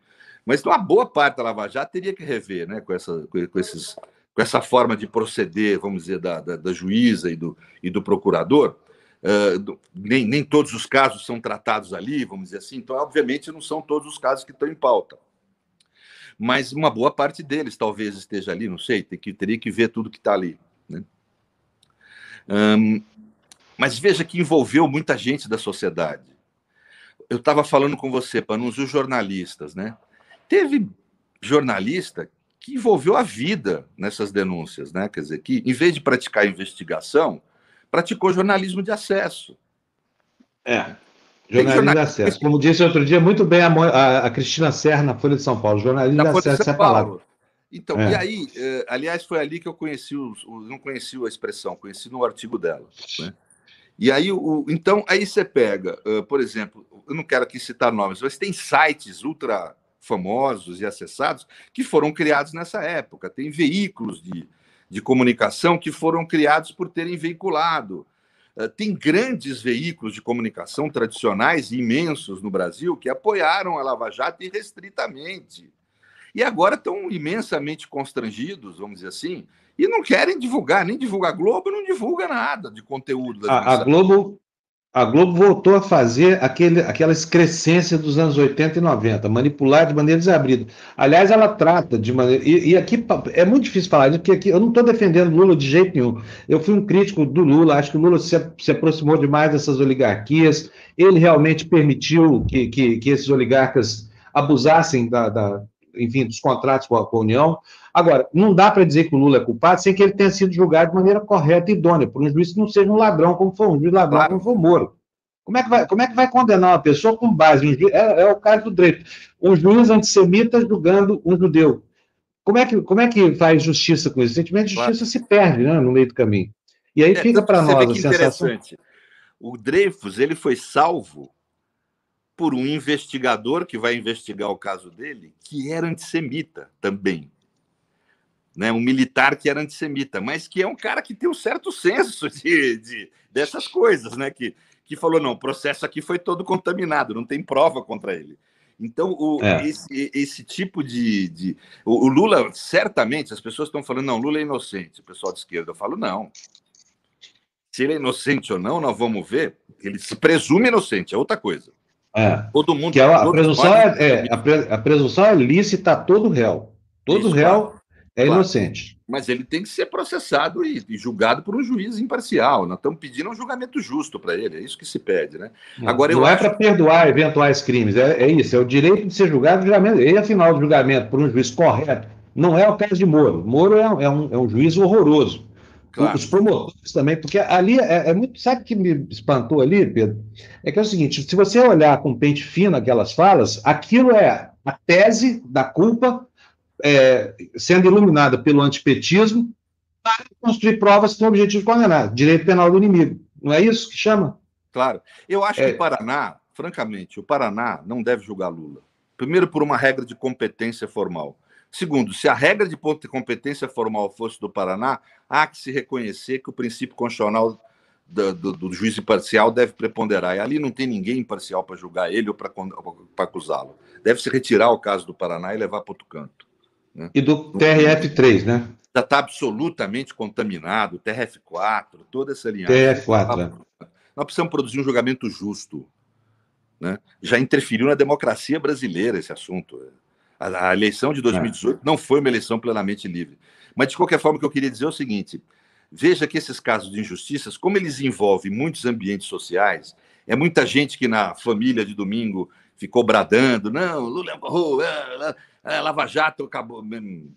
Mas uma boa parte da Lava Jato teria que rever, né? com, essa, com, esses, com essa forma de proceder, vamos dizer, da, da, da juíza e do, e do procurador. Uh, nem, nem todos os casos são tratados ali, vamos dizer assim, então, obviamente, não são todos os casos que estão em pauta. Mas uma boa parte deles talvez esteja ali, não sei, tem que, teria que ver tudo que está ali. Né? Mas veja que envolveu muita gente da sociedade. Eu estava falando com você, os jornalistas, né? Teve jornalista que envolveu a vida nessas denúncias, né? Quer dizer, que em vez de praticar investigação, praticou jornalismo de acesso. É, jornalismo de acesso. Como disse outro dia, muito bem a, a, a Cristina Serra na Folha de São Paulo, jornalismo de acesso é a palavra. Então, é. e aí, eh, aliás, foi ali que eu conheci, os, não conheci a expressão, conheci no artigo dela, né? E aí, o, então, aí você pega, uh, por exemplo, eu não quero aqui citar nomes, mas tem sites ultra famosos e acessados que foram criados nessa época. Tem veículos de, de comunicação que foram criados por terem veiculado. Uh, tem grandes veículos de comunicação tradicionais imensos no Brasil que apoiaram a Lava Jato irrestritamente. E agora estão imensamente constrangidos, vamos dizer assim, e não querem divulgar, nem divulga a Globo, não divulga nada de conteúdo. A, a, Globo, a Globo voltou a fazer aquele, aquela excrescência dos anos 80 e 90, manipular de maneira desabrida. Aliás, ela trata de maneira. E, e aqui é muito difícil falar isso, porque aqui eu não estou defendendo Lula de jeito nenhum. Eu fui um crítico do Lula, acho que o Lula se, se aproximou demais dessas oligarquias, ele realmente permitiu que, que, que esses oligarcas abusassem da, da enfim, dos contratos com a, com a União. Agora, não dá para dizer que o Lula é culpado sem que ele tenha sido julgado de maneira correta e idônea, por um juiz que não seja um ladrão, como foi um juiz ladrão, claro. como foi o Moro. Como é, que vai, como é que vai condenar uma pessoa com base em juiz? É, é o caso do direito. Um juiz antissemita julgando um judeu. Como é que, como é que faz justiça com isso? O sentimento de justiça claro. se perde né, no meio do caminho. E aí é, fica para nós a sensação. O Dreyfus ele foi salvo por um investigador que vai investigar o caso dele, que era antissemita também. Né, um militar que era antissemita, mas que é um cara que tem um certo senso [laughs] de, de, dessas coisas, né? Que, que falou: não, o processo aqui foi todo contaminado, não tem prova contra ele. Então, o, é. esse, esse, tipo de. de o, o, Lula, certamente, as pessoas estão falando: não, Lula é inocente, o pessoal de esquerda. Eu falo: não. Se ele é inocente ou não, nós vamos ver. Ele se presume inocente, é outra coisa. É. Todo mundo. Que é, a, presunção é, é a, pre, a, presunção é lícita a todo réu. Todo Isso, réu. É claro. inocente. Mas ele tem que ser processado e, e, julgado por um juiz imparcial. Nós estamos pedindo um julgamento justo para ele, é isso que se pede, né? Não, Agora, não é acho... para perdoar eventuais crimes, é, é, isso, é o direito de ser julgado julgamento. E afinal, o julgamento por um juiz correto não é o caso de Moro. Moro é, é, um, é um juiz horroroso. Claro. Os promotores também, porque ali é, é, muito. Sabe o que me espantou ali, Pedro? É que é o seguinte: se você olhar com pente fino aquelas falas, aquilo é a tese da culpa é, sendo iluminada pelo antipetismo para construir provas com o objetivo de condenar direito penal do inimigo. Não é isso que chama? Claro. Eu acho é... que o Paraná, francamente, o Paraná não deve julgar Lula. Primeiro, por uma regra de competência formal. Segundo, se a regra de ponto de competência formal fosse do Paraná, há que se reconhecer que o princípio constitucional do, do, do juiz imparcial deve preponderar. E ali não tem ninguém imparcial para julgar ele ou para acusá-lo. Deve se retirar o caso do Paraná e levar para outro canto. Né? E do TRF3, né? Já está absolutamente contaminado, TRF4, toda essa linha. TRF4. Né? Nós precisamos produzir um julgamento justo. Né? Já interferiu na democracia brasileira esse assunto. A, a eleição de 2018 é. não foi uma eleição plenamente livre. Mas, de qualquer forma, o que eu queria dizer é o seguinte: veja que esses casos de injustiças, como eles envolvem muitos ambientes sociais, é muita gente que na família de domingo ficou bradando, não, Lula é, é, é, Lava Jato acabou,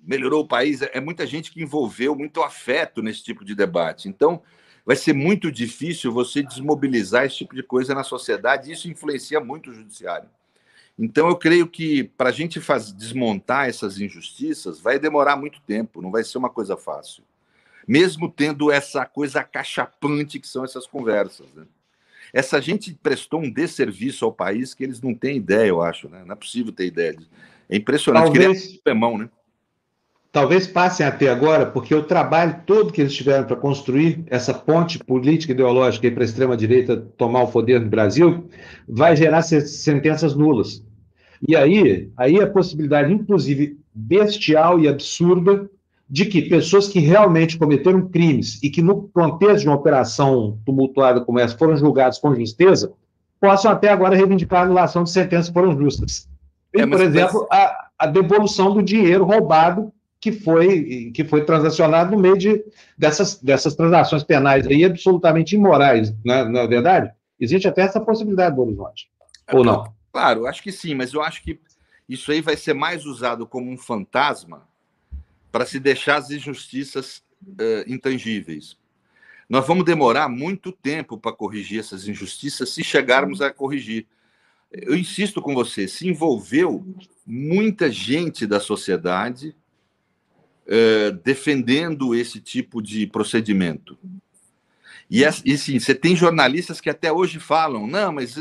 melhorou o país. É, é muita gente que envolveu muito afeto nesse tipo de debate. Então, vai ser muito difícil você desmobilizar esse tipo de coisa na sociedade, isso influencia muito o judiciário. Então, eu creio que para a gente faz, desmontar essas injustiças vai demorar muito tempo, não vai ser uma coisa fácil. Mesmo tendo essa coisa cachapante que são essas conversas. Né? Essa gente prestou um desserviço ao país que eles não têm ideia, eu acho. Né? Não é possível ter ideia disso. É impressionante. Talvez, Queria... né? talvez passem até agora, porque o trabalho todo que eles tiveram para construir essa ponte política ideológica para a extrema-direita tomar o poder no Brasil vai gerar sentenças nulas. E aí, aí a possibilidade, inclusive, bestial e absurda de que pessoas que realmente cometeram crimes e que, no contexto de uma operação tumultuada como essa, foram julgados com justeza, possam até agora reivindicar a anulação de sentenças que foram justas. E, é, por exemplo, a, a, devolução do dinheiro roubado que foi, que foi transacionado no meio de, dessas, dessas transações penais aí absolutamente imorais, né, na é verdade? Existe até essa possibilidade do horizonte, é, ou não? Claro, acho que sim, mas eu acho que isso aí vai ser mais usado como um fantasma para se deixar as injustiças uh, intangíveis. Nós vamos demorar muito tempo para corrigir essas injustiças se chegarmos a corrigir. Eu insisto com você, se envolveu muita gente da sociedade uh, defendendo esse tipo de procedimento. E, e sim, você tem jornalistas que até hoje falam, não, mas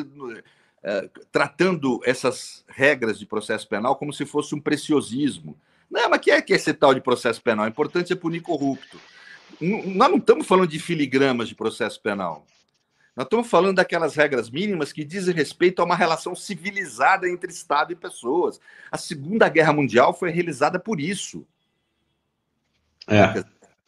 Uh, tratando essas regras de processo penal como se fosse um preciosismo. Não, mas que é que é esse tal de processo penal? O importante é punir corrupto. Nós não estamos falando de filigramas de processo penal. Nós estamos falando daquelas regras mínimas que dizem respeito a uma relação civilizada entre Estado e pessoas. A Segunda Guerra Mundial foi realizada por isso. É.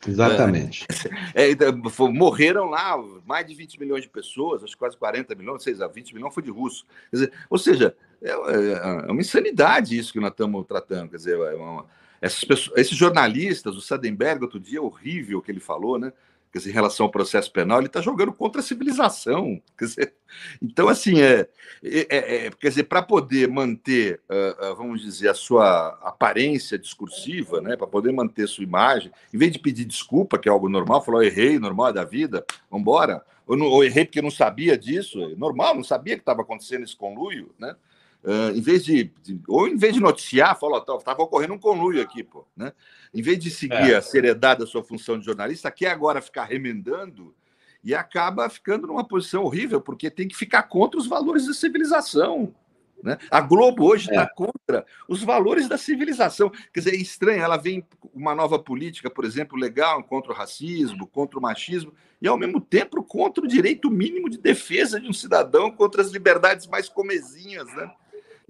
Exatamente. É, é, então, morreram lá mais de 20 milhões de pessoas, acho que quase 40 milhões, sei, 20 milhões foi de russo. Dizer, ou seja, é, é, é, uma insanidade isso que nós estamos tratando. Quer dizer, é uma, pessoas, esses jornalistas, o Sadenberg, outro dia, horrível que ele falou, né? Dizer, em relação ao processo penal, ele está jogando contra a civilização. [laughs] Quer dizer, então, assim, é, é, é, é quer dizer, para poder manter, uh, uh, vamos dizer, a sua aparência discursiva, né, para poder manter sua imagem, em vez de pedir desculpa, que é algo normal, falou, errei, normal é da vida, vamos embora, ou, ou errei porque não sabia disso, normal, não sabia que estava acontecendo esse conluio, né? Uh, em vez de, de, ou em vez de noticiar, falou, estava ocorrendo um conluio aqui, pô, né? Em vez de seguir é. a seriedade da sua função de jornalista, quer agora ficar remendando e acaba ficando numa posição horrível, porque tem que ficar contra os valores da civilização. Né? A Globo hoje está é. contra os valores da civilização. Quer dizer, é estranho, ela vem uma nova política, por exemplo, legal contra o racismo, contra o machismo, e ao mesmo tempo contra o direito mínimo de defesa de um cidadão, contra as liberdades mais comezinhas. Né?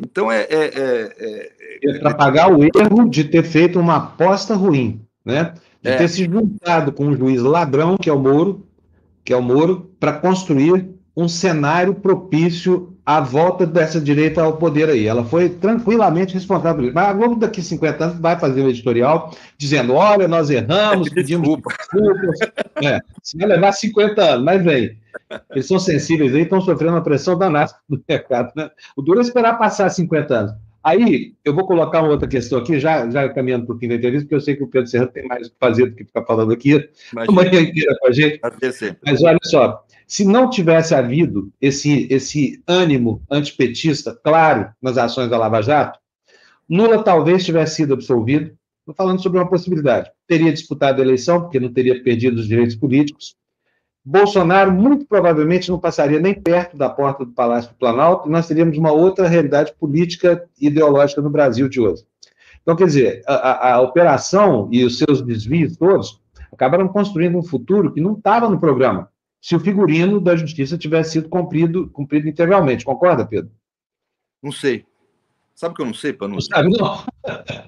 Então é. é, é, é, é para pagar o erro de ter feito uma aposta ruim, né? De é. ter se juntado com um juiz ladrão, que é o Moro, que é o Moro, para construir um cenário propício à volta dessa direita ao poder aí. Ela foi tranquilamente responsável por isso. Mas a Globo, daqui a 50 anos, vai fazer um editorial dizendo: olha, nós erramos, [laughs] pedimos desculpas. É, se vai levar 50 anos, mas vem. Eles são sensíveis aí, estão sofrendo uma pressão danada do mercado. Né? O duro é esperar passar 50 anos. Aí, eu vou colocar uma outra questão aqui, já, já caminhando para o fim da entrevista, porque eu sei que o Pedro Serrano tem mais o que fazer do que ficar falando aqui a manhã inteira com a gente. Mas olha só, se não tivesse havido esse, esse ânimo antipetista claro nas ações da Lava Jato, Lula talvez tivesse sido absolvido. Estou falando sobre uma possibilidade. Teria disputado a eleição, porque não teria perdido os direitos políticos, Bolsonaro muito provavelmente não passaria nem perto da porta do Palácio do Planalto, e nós teríamos uma outra realidade política e ideológica no Brasil de hoje. Então, quer dizer, a, a operação e os seus desvios todos acabaram construindo um futuro que não estava no programa, se o figurino da justiça tivesse sido cumprido, cumprido integralmente. Concorda, Pedro? Não sei. Sabe o que eu não sei, Panu? Não sabe, não.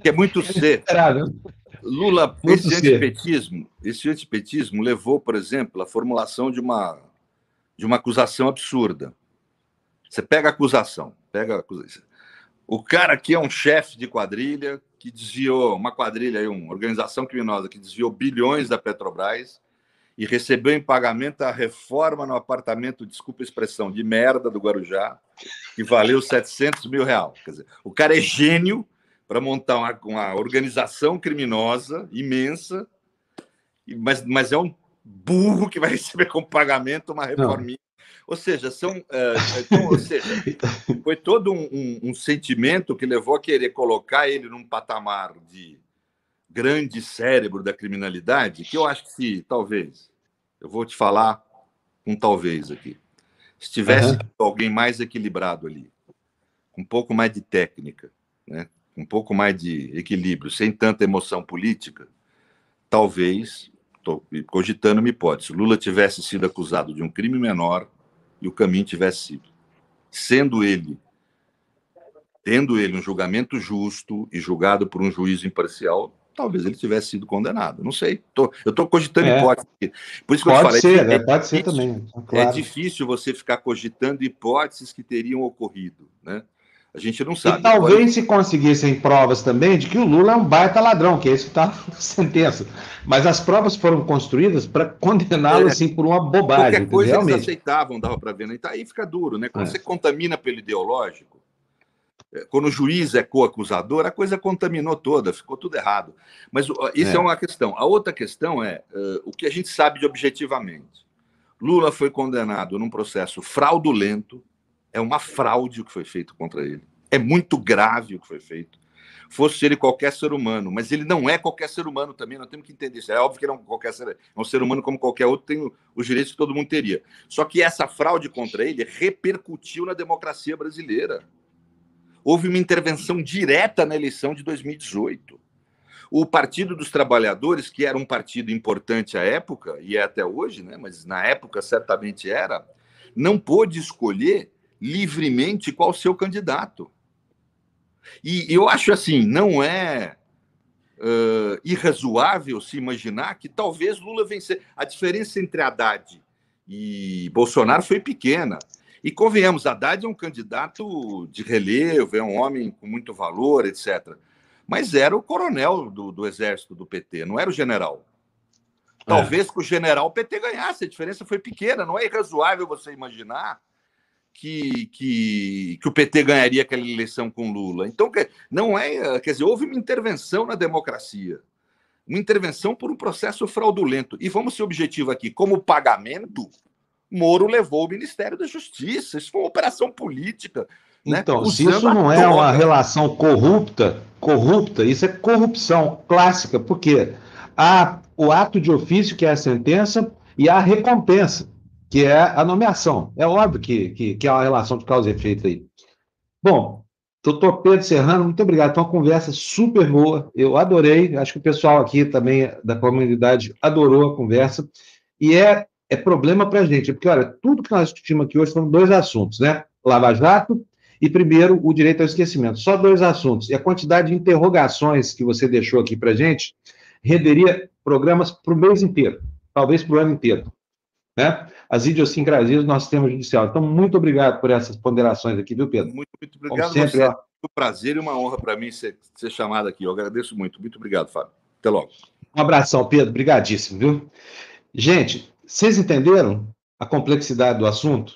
Que é muito ser. [laughs] É Lula, Muito esse antipetismo, esse antipetismo levou, por exemplo, à formulação de uma, de uma acusação absurda. Você pega a acusação, pega a acusação. O cara aqui é um chefe de quadrilha que desviou uma quadrilha, aí, uma organização criminosa que desviou bilhões da Petrobras e recebeu em pagamento a reforma no apartamento, desculpa a expressão, de merda do Guarujá, que valeu 700 mil reais. Quer dizer, o cara é gênio para montar uma, uma, organização criminosa imensa, mas, mas é um burro que vai receber como pagamento uma reforminha. Ou seja, são, uh, então, ou seja, [laughs] foi todo um, um, um, sentimento que levou a querer colocar ele num patamar de grande cérebro da criminalidade, que eu acho que se talvez, eu vou te falar um talvez aqui, se tivesse uhum. alguém mais equilibrado ali, com um pouco mais de técnica, né, um pouco mais de equilíbrio, sem tanta emoção política, talvez, estou cogitando uma hipótese, Lula tivesse sido acusado de um crime menor e o caminho tivesse sido. Sendo ele, tendo ele um julgamento justo e julgado por um juiz imparcial, talvez ele tivesse sido condenado. Não sei. Tô, eu estou cogitando é. hipótese. Por isso que pode eu falei. Ser, é, pode ser também. Claro. É difícil você ficar cogitando hipóteses que teriam ocorrido. Né? A gente não sabe. E talvez pode... se conseguissem provas também de que o Lula é um baita ladrão, que é isso que está na [laughs] sentença. Mas as provas foram construídas para condená-lo é, assim por uma bobagem. Qualquer coisa realmente. eles aceitavam, dava para ver. Né? Então aí fica duro, né? Quando é. você contamina pelo ideológico, é, quando o juiz é co-acusador, a coisa contaminou toda, ficou tudo errado. Mas isso é, é uma questão. A outra questão é uh, o que a gente sabe de objetivamente. Lula foi condenado num processo fraudulento, é uma fraude o que foi feito contra ele. É muito grave o que foi feito. Fosse ele qualquer ser humano, mas ele não é qualquer ser humano também, nós temos que entender isso. É óbvio que ele é um, qualquer ser, é um ser humano como qualquer outro, tem os direitos que todo mundo teria. Só que essa fraude contra ele repercutiu na democracia brasileira. Houve uma intervenção direta na eleição de 2018. O Partido dos Trabalhadores, que era um partido importante à época, e é até hoje, né, mas na época certamente era, não pôde escolher livremente qual seu candidato. E eu acho assim, não é uh, irrazoável se imaginar que talvez Lula vencer. A diferença entre Haddad e Bolsonaro foi pequena. E convenhamos, Haddad é um candidato de relevo, é um homem com muito valor, etc. Mas era o coronel do, do exército do PT, não era o general. Talvez é. com o general o PT ganhasse, a diferença foi pequena. Não é irrazoável você imaginar que, que, que o PT ganharia aquela eleição com Lula. Então, não é. Quer dizer, houve uma intervenção na democracia. Uma intervenção por um processo fraudulento. E vamos ser objetivo aqui: como pagamento, Moro levou o Ministério da Justiça. Isso foi uma operação política. Né? Então, se isso não é uma relação corrupta, corrupta, isso é corrupção clássica, porque há o ato de ofício, que é a sentença, e a recompensa que é a nomeação. É óbvio que, que, que há uma relação de causa e efeito aí. Bom, doutor Pedro Serrano, muito obrigado. Foi uma conversa super boa. Eu adorei. Acho que o pessoal aqui também da comunidade adorou a conversa. E é, é problema para a gente, porque, olha, tudo que nós discutimos aqui hoje foram dois assuntos, né? Lava Jato e, primeiro, o direito ao esquecimento. Só dois assuntos. E a quantidade de interrogações que você deixou aqui para a gente renderia programas para o mês inteiro, talvez para o ano inteiro. Né? as idiosincrasias do nosso sistema judicial. Então, muito obrigado por essas ponderações aqui, viu, Pedro? Muito, muito obrigado. Como sempre, você. É um prazer e uma honra para mim ser, ser chamado aqui. Eu agradeço muito. Muito obrigado, Fábio. Até logo. Um abração, Pedro. Obrigadíssimo, viu? Gente, vocês entenderam a complexidade do assunto?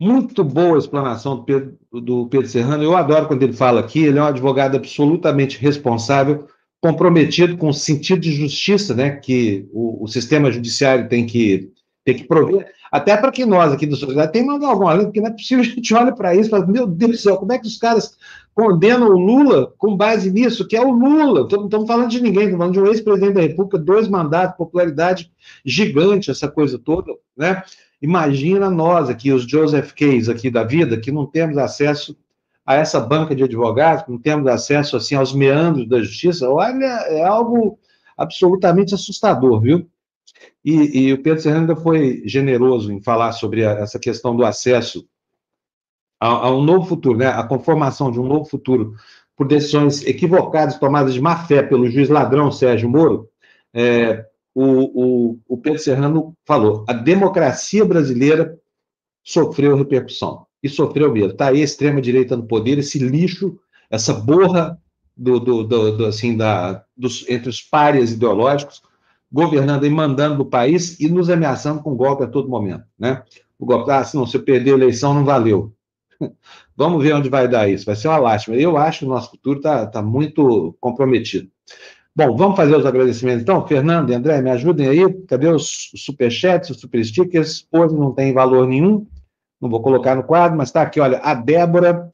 Muito boa a explanação do Pedro, do Pedro Serrano. Eu adoro quando ele fala aqui. Ele é um advogado absolutamente responsável, comprometido com o sentido de justiça, né, que o, o sistema judiciário tem que tem que prover, até para que nós aqui do Sociedade mandar alguma lei, porque não é possível a gente olha para isso e fala, meu Deus do céu, como é que os caras condenam o Lula com base nisso, que é o Lula, não estamos falando de ninguém, estamos falando de um ex-presidente da República, dois mandatos, popularidade gigante, essa coisa toda, né? Imagina nós aqui, os Joseph Case aqui da vida, que não temos acesso a essa banca de advogados, não temos acesso, assim, aos meandros da justiça, olha, é algo absolutamente assustador, viu? E, e o Pedro Serrano ainda foi generoso em falar sobre a, essa questão do acesso a, a, um novo futuro, né? a conformação de um novo futuro por decisões equivocadas tomadas de má fé pelo juiz ladrão Sérgio Moro. É, o, o, o Pedro Serrano falou: a democracia brasileira sofreu repercussão. e sofreu mesmo. Está aí a extrema-direita no poder, esse lixo, essa borra do, do, do, do assim, da, dos, entre os párias ideológicos, governando e mandando o país e nos ameaçando com golpe a todo momento. Né? O golpe, ah, se não, se eu perder a eleição, não valeu. Vamos ver onde vai dar isso. Vai ser uma lástima. Eu acho que o nosso futuro está tá muito comprometido. Bom, vamos fazer os agradecimentos então. Fernando e André, me ajudem aí. Cadê os superchats, os super stickers? Hoje não tem valor nenhum. Não vou colocar no quadro, mas está aqui, olha, a Débora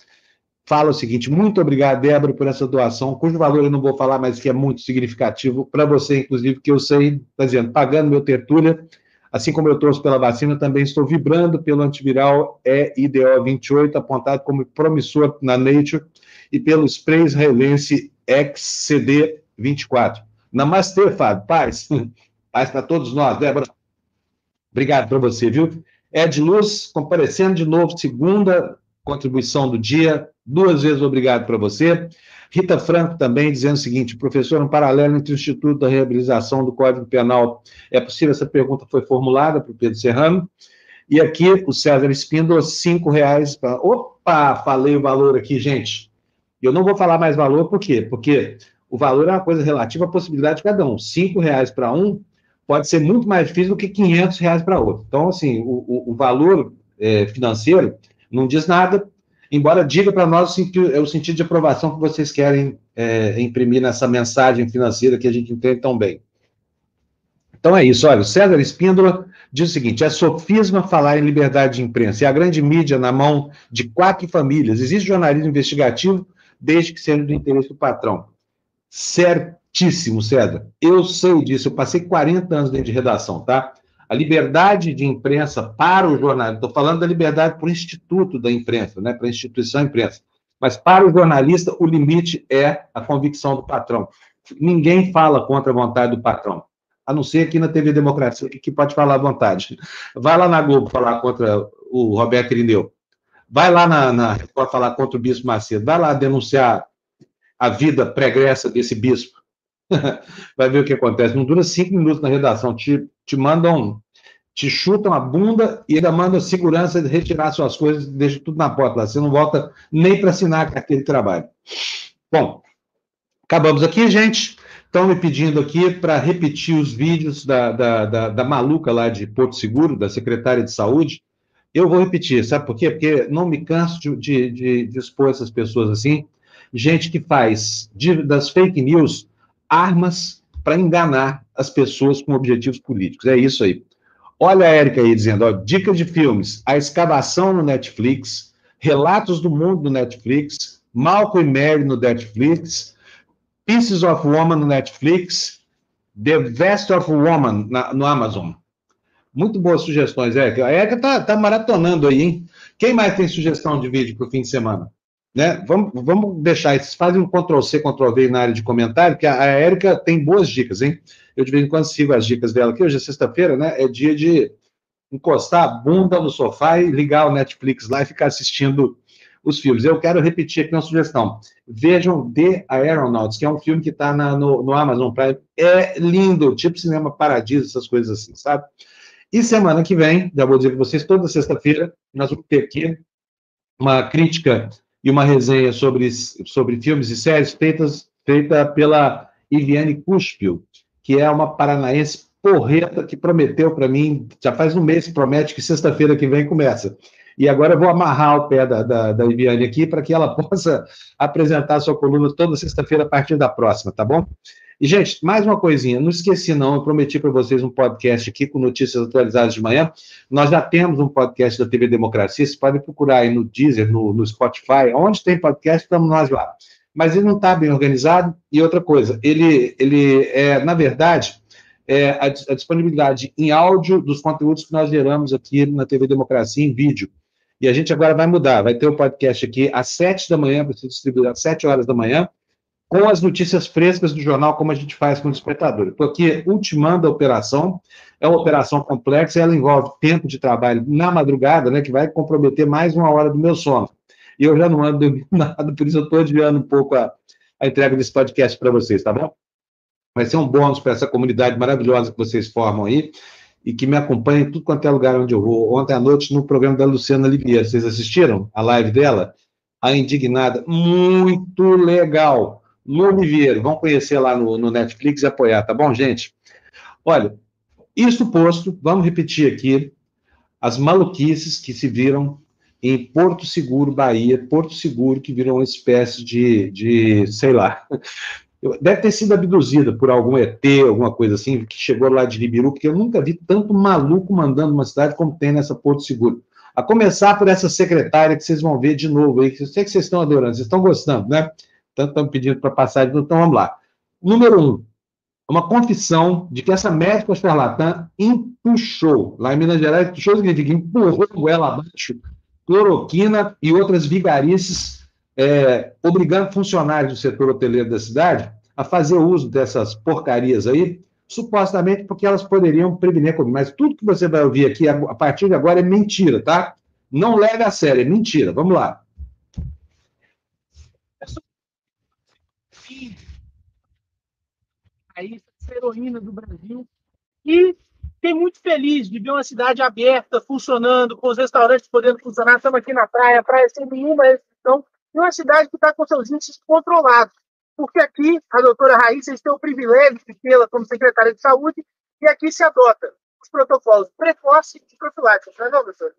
fala o seguinte: muito obrigado, Débora, por essa doação, cujo valor eu não vou falar, mas que é muito significativo para você, inclusive, que eu sei, está dizendo, pagando meu tertúlia, assim como eu trouxe pela vacina, também estou vibrando pelo antiviral EIDO 28, apontado como promissor na Nature, e pelo spray israelense XCD 24. Namastê, Fábio. Paz. [laughs] Paz para todos nós. Débora, obrigado para você, viu? Ed Luz, comparecendo de novo, segunda contribuição do dia. Duas vezes obrigado para você. Rita Franco também dizendo o seguinte: professor, um paralelo entre o Instituto da Reabilitação do Código Penal é possível? Essa pergunta foi formulada para o Pedro Serrano. E aqui o César Espíndola, cinco reais. Pra... Opa, falei o valor aqui, gente. Eu não vou falar mais valor, por quê? Porque o valor é uma coisa relativa à possibilidade de cada um. Cinco reais para um pode ser muito mais difícil do que 500 reais para outro. Então, assim, o, o, o valor é, financeiro não diz nada, embora diga para nós o sentido de aprovação que vocês querem é, imprimir nessa mensagem financeira que a gente entende tão bem. Então é isso, olha, o César Espíndola diz o seguinte: é sofisma falar em liberdade de imprensa, é a grande mídia na mão de quatro famílias. Existe jornalismo investigativo desde que seja do interesse do patrão. Certíssimo, César. Eu sei disso, eu passei 40 anos dentro de redação, tá? A liberdade de imprensa para o jornalista, estou falando da liberdade para o instituto da imprensa, né, para a instituição imprensa, mas para o jornalista o limite é a convicção do patrão. Ninguém fala contra a vontade do patrão, a não ser aqui na TV Democracia, que pode falar à vontade. Vai lá na Globo falar contra o Roberto Irineu, vai lá na, na falar contra o Bispo Macedo, vai lá denunciar a vida pregressa desse bispo. [laughs] Vai ver o que acontece. Não dura cinco minutos na redação. Te, te mandam, te chutam a bunda e ainda mandam segurança retirar suas coisas, deixa tudo na porta lá. Você não volta nem para assinar a carteira de trabalho. Bom, acabamos aqui, gente. Estão me pedindo aqui para repetir os vídeos da, da, da, da, maluca lá de Porto Seguro, da secretária de saúde. Eu vou repetir, sabe por quê? Porque não me canso de, de, de, de expor essas pessoas assim gente que faz de, das fake news armas para enganar as pessoas com objetivos políticos. É isso aí. Olha a Érica aí dizendo, ó, dica de filmes, A Escavação no Netflix, Relatos do Mundo no Netflix, Malcolm e Mary no Netflix, Pieces of Woman no Netflix, The Vest of Woman na, no Amazon. Muito boas sugestões, Érica. A Érica tá, tá maratonando aí, hein? Quem mais tem sugestão de vídeo para o fim de semana? Né? Vamos, vamos deixar isso. Fazem um Ctrl-C, Ctrl-V na área de comentário, que a, a Érica tem boas dicas, hein? Eu de vez em quando sigo as dicas dela aqui. Hoje é sexta-feira, né? É dia de encostar a bunda no sofá e ligar o Netflix lá e ficar assistindo os filmes. Eu quero repetir aqui uma sugestão. Vejam The Aeronauts, que é um filme que está no, no Amazon Prime. É lindo, tipo cinema paradiso, essas coisas assim, sabe? E semana que vem, já vou dizer para vocês, toda sexta-feira, nós vamos ter aqui uma crítica e uma resenha sobre, sobre filmes e séries feitas, feita pela Iviane Cuspio, que é uma paranaense porreta que prometeu para mim, já faz um mês promete que sexta-feira que vem começa. E agora eu vou amarrar o pé da, da, da Iviane aqui para que ela [laughs] possa apresentar a sua coluna toda sexta-feira a partir da próxima, tá bom? E, gente, mais uma coisinha, não esqueci não, eu prometi para vocês um podcast aqui com notícias atualizadas de manhã. Nós já temos um podcast da TV Democracia, vocês podem procurar aí no Deezer, no, no Spotify, onde tem podcast, estamos nós lá. Mas ele não está bem organizado. E outra coisa, ele, ele é, na verdade, é a, a disponibilidade em áudio dos conteúdos que nós geramos aqui na TV Democracia em vídeo. E a gente agora vai mudar, vai ter o um podcast aqui às sete da manhã, para ser distribuído às sete horas da manhã, com as notícias frescas do jornal, como a gente faz com o espectador. Porque ultimando a operação, é uma operação complexa, ela envolve tempo de trabalho na madrugada, né, que vai comprometer mais uma hora do meu sono. E eu já não ando dormindo [laughs] nada, por isso eu estou adiando um pouco a, a entrega desse podcast para vocês, tá bom? Vai ser um bônus para essa comunidade maravilhosa que vocês formam aí. e que me acompanha em tudo quanto é lugar onde eu vou. Ontem à noite, no programa da Luciana Livier, vocês assistiram a live dela? A Indignada, muito legal. Lu Oliveira, vão conhecer lá no, no Netflix e apoiar, tá bom, gente? Olha, isso posto, vamos repetir aqui as maluquices que se viram em Porto Seguro, Bahia, Porto Seguro, que virou uma espécie de, de sei lá, deve ter sido abduzida por algum ET, alguma coisa assim, que chegou lá de Ribiru, porque eu nunca vi tanto maluco mandando uma cidade como tem nessa Porto Seguro. A começar por essa secretária que vocês vão ver de novo aí, que eu sei que vocês estão adorando, vocês estão gostando, né? Tanto estão pedindo para passar, então vamos lá. Número um, uma confissão de que essa médica charlatã empuxou, lá em Minas Gerais, empuxou significa empurrou ela abaixo, cloroquina e outras vigarices, é, obrigando funcionários do setor hoteleiro da cidade a fazer uso dessas porcarias aí, supostamente porque elas poderiam prevenir Covid. Mas tudo que você vai ouvir aqui a partir de agora é mentira, tá? Não leve a sério, é mentira. Vamos lá. Aí, heroína do Brasil. E Fiquei muito feliz de ver uma cidade aberta, funcionando, com os restaurantes podendo funcionar. Estamos aqui na praia, praia sem nenhuma restrição, e uma cidade que está com seus índices controlados. Porque aqui, a doutora Raíssa tem o privilégio de tê-la como secretária de saúde, e aqui se adota os protocolos precoce e profiláticos. Não é, não, doutora?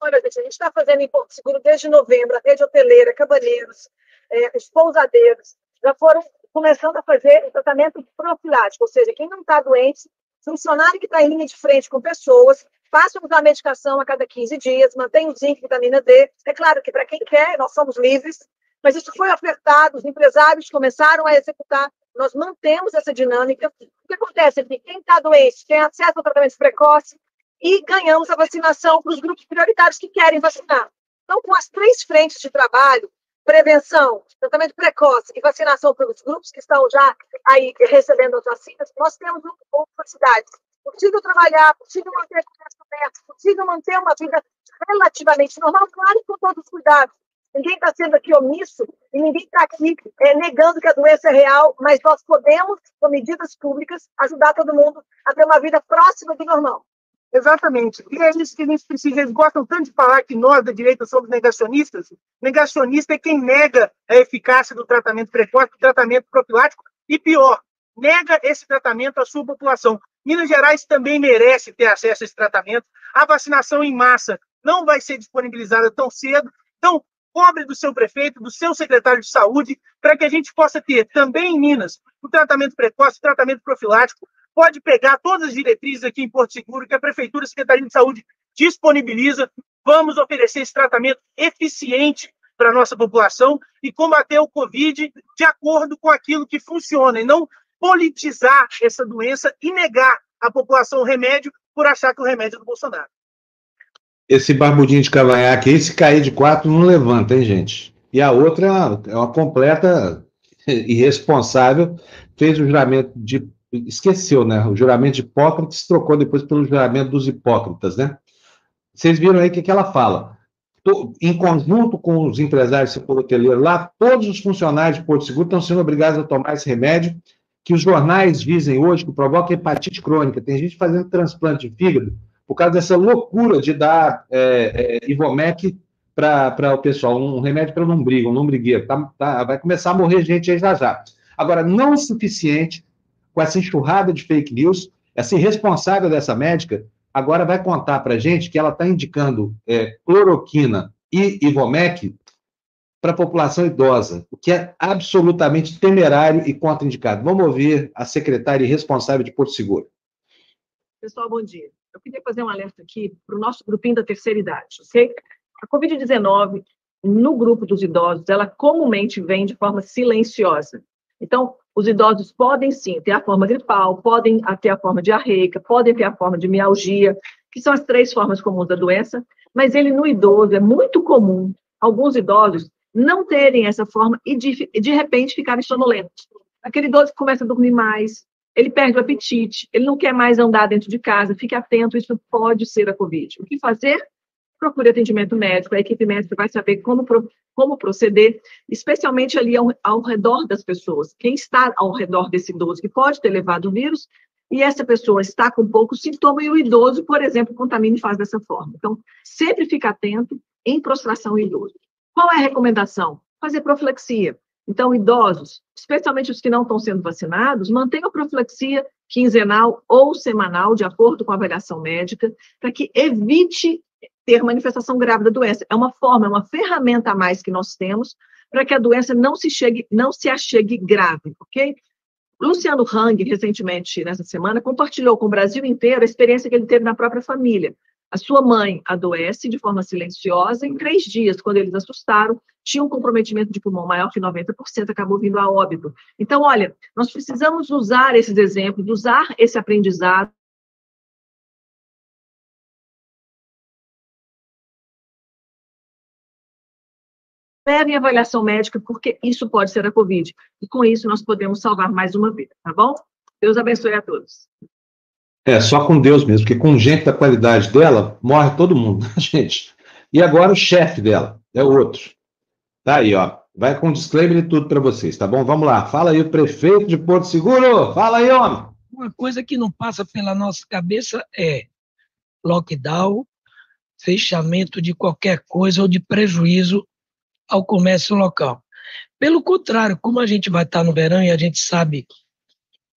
Olha, gente, a gente está fazendo em Porto Seguro desde novembro, a rede hoteleira, cabaneiros, é, os pousadeiros, já foram começando a fazer o tratamento profilático, ou seja, quem não está doente funcionário que está em linha de frente com pessoas, faça usar a medicação a cada 15 dias, mantenha o zinco vitamina D. É claro que para quem quer, nós somos livres, mas isso foi ofertado, os empresários começaram a executar, nós mantemos essa dinâmica. O que acontece é que quem está doente tem acesso ao tratamento precoce e ganhamos a vacinação para os grupos prioritários que querem vacinar. Então, com as três frentes de trabalho, prevenção, tratamento precoce e vacinação para os grupos que estão já aí recebendo as vacinas, nós temos uma capacidade. Possível trabalhar, possível manter a comércio aberto, possível manter uma vida relativamente normal, claro, com todos os cuidados. Ninguém está sendo aqui omisso e ninguém está aqui é, negando que a doença é real, mas nós podemos, com medidas públicas, ajudar todo mundo a ter uma vida próxima do normal. Exatamente. E é isso que a gente precisa. Eles gostam tanto de falar que nós da direita somos negacionistas. Negacionista é quem nega a eficácia do tratamento precoce, do tratamento profilático, e pior, nega esse tratamento à sua população. Minas Gerais também merece ter acesso a esse tratamento. A vacinação em massa não vai ser disponibilizada tão cedo. Então, cobre do seu prefeito, do seu secretário de saúde, para que a gente possa ter também em Minas o tratamento precoce, o tratamento profilático, pode pegar todas as diretrizes aqui em Porto Seguro que a Prefeitura e a Secretaria de Saúde disponibiliza. Vamos oferecer esse tratamento eficiente para a nossa população e combater o Covid de acordo com aquilo que funciona, e não politizar essa doença e negar à população o remédio por achar que o remédio é do Bolsonaro. Esse barbudinho de cavanhaque aí, se cair de quatro, não levanta, hein, gente? E a outra é uma, é uma completa irresponsável, fez o juramento de esqueceu, né? O juramento de Hipócrates trocou depois pelo juramento dos hipócritas, né? Vocês viram aí o que, que ela fala. Em conjunto com os empresários do setor hoteleiro lá, todos os funcionários de Porto Seguro estão sendo obrigados a tomar esse remédio, que os jornais dizem hoje que provoca hepatite crônica. Tem gente fazendo transplante de fígado por causa dessa loucura de dar é, é, Ivomec para o pessoal, um remédio para lombriga, um lombrigueiro. Tá, tá, vai começar a morrer gente aí já já. Agora, não o suficiente com essa enxurrada de fake news, essa irresponsável dessa médica agora vai contar para gente que ela está indicando é, cloroquina e Ivomec para a população idosa, o que é absolutamente temerário e contraindicado. Vamos ouvir a secretária responsável de Porto Seguro. Pessoal, bom dia. Eu queria fazer um alerta aqui para o nosso grupinho da terceira idade, ok? A Covid-19, no grupo dos idosos, ela comumente vem de forma silenciosa. Então, os idosos podem sim ter a forma gripal, podem ter a forma diarreica, podem ter a forma de mialgia, que são as três formas comuns da doença, mas ele no idoso é muito comum alguns idosos não terem essa forma e de, de repente ficarem sonolentos. Aquele idoso que começa a dormir mais, ele perde o apetite, ele não quer mais andar dentro de casa, fique atento, isso pode ser a Covid. O que fazer? Procure atendimento médico, a equipe médica vai saber como, como proceder, especialmente ali ao, ao redor das pessoas. Quem está ao redor desse idoso que pode ter levado o vírus, e essa pessoa está com pouco sintoma e o idoso, por exemplo, contamina e faz dessa forma. Então, sempre fica atento em prostração idoso. Qual é a recomendação? Fazer profilaxia. Então, idosos, especialmente os que não estão sendo vacinados, mantenham a profilaxia quinzenal ou semanal, de acordo com a avaliação médica, para que evite ter manifestação grave da doença. É uma forma, é uma ferramenta a mais que nós temos para que a doença não se chegue, não se achegue grave, ok? Luciano Hang, recentemente, nessa semana, compartilhou com o Brasil inteiro a experiência que ele teve na própria família. A sua mãe adoece de forma silenciosa em três dias, quando eles assustaram, tinha um comprometimento de pulmão maior que 90%, acabou vindo a óbito. Então, olha, nós precisamos usar esses exemplos, usar esse aprendizado levem avaliação médica, porque isso pode ser a Covid. E com isso nós podemos salvar mais uma vida, tá bom? Deus abençoe a todos. É, só com Deus mesmo, porque com gente da qualidade dela, morre todo mundo, [laughs] gente. E agora o chefe dela é outro. Tá aí, ó. Vai com disclaimer e tudo para vocês, tá bom? Vamos lá. Fala aí o prefeito de Porto Seguro. Fala aí, homem. Uma coisa que não passa pela nossa cabeça é lockdown, fechamento de qualquer coisa ou de prejuízo ao comércio local. Pelo contrário, como a gente vai estar no verão e a gente sabe,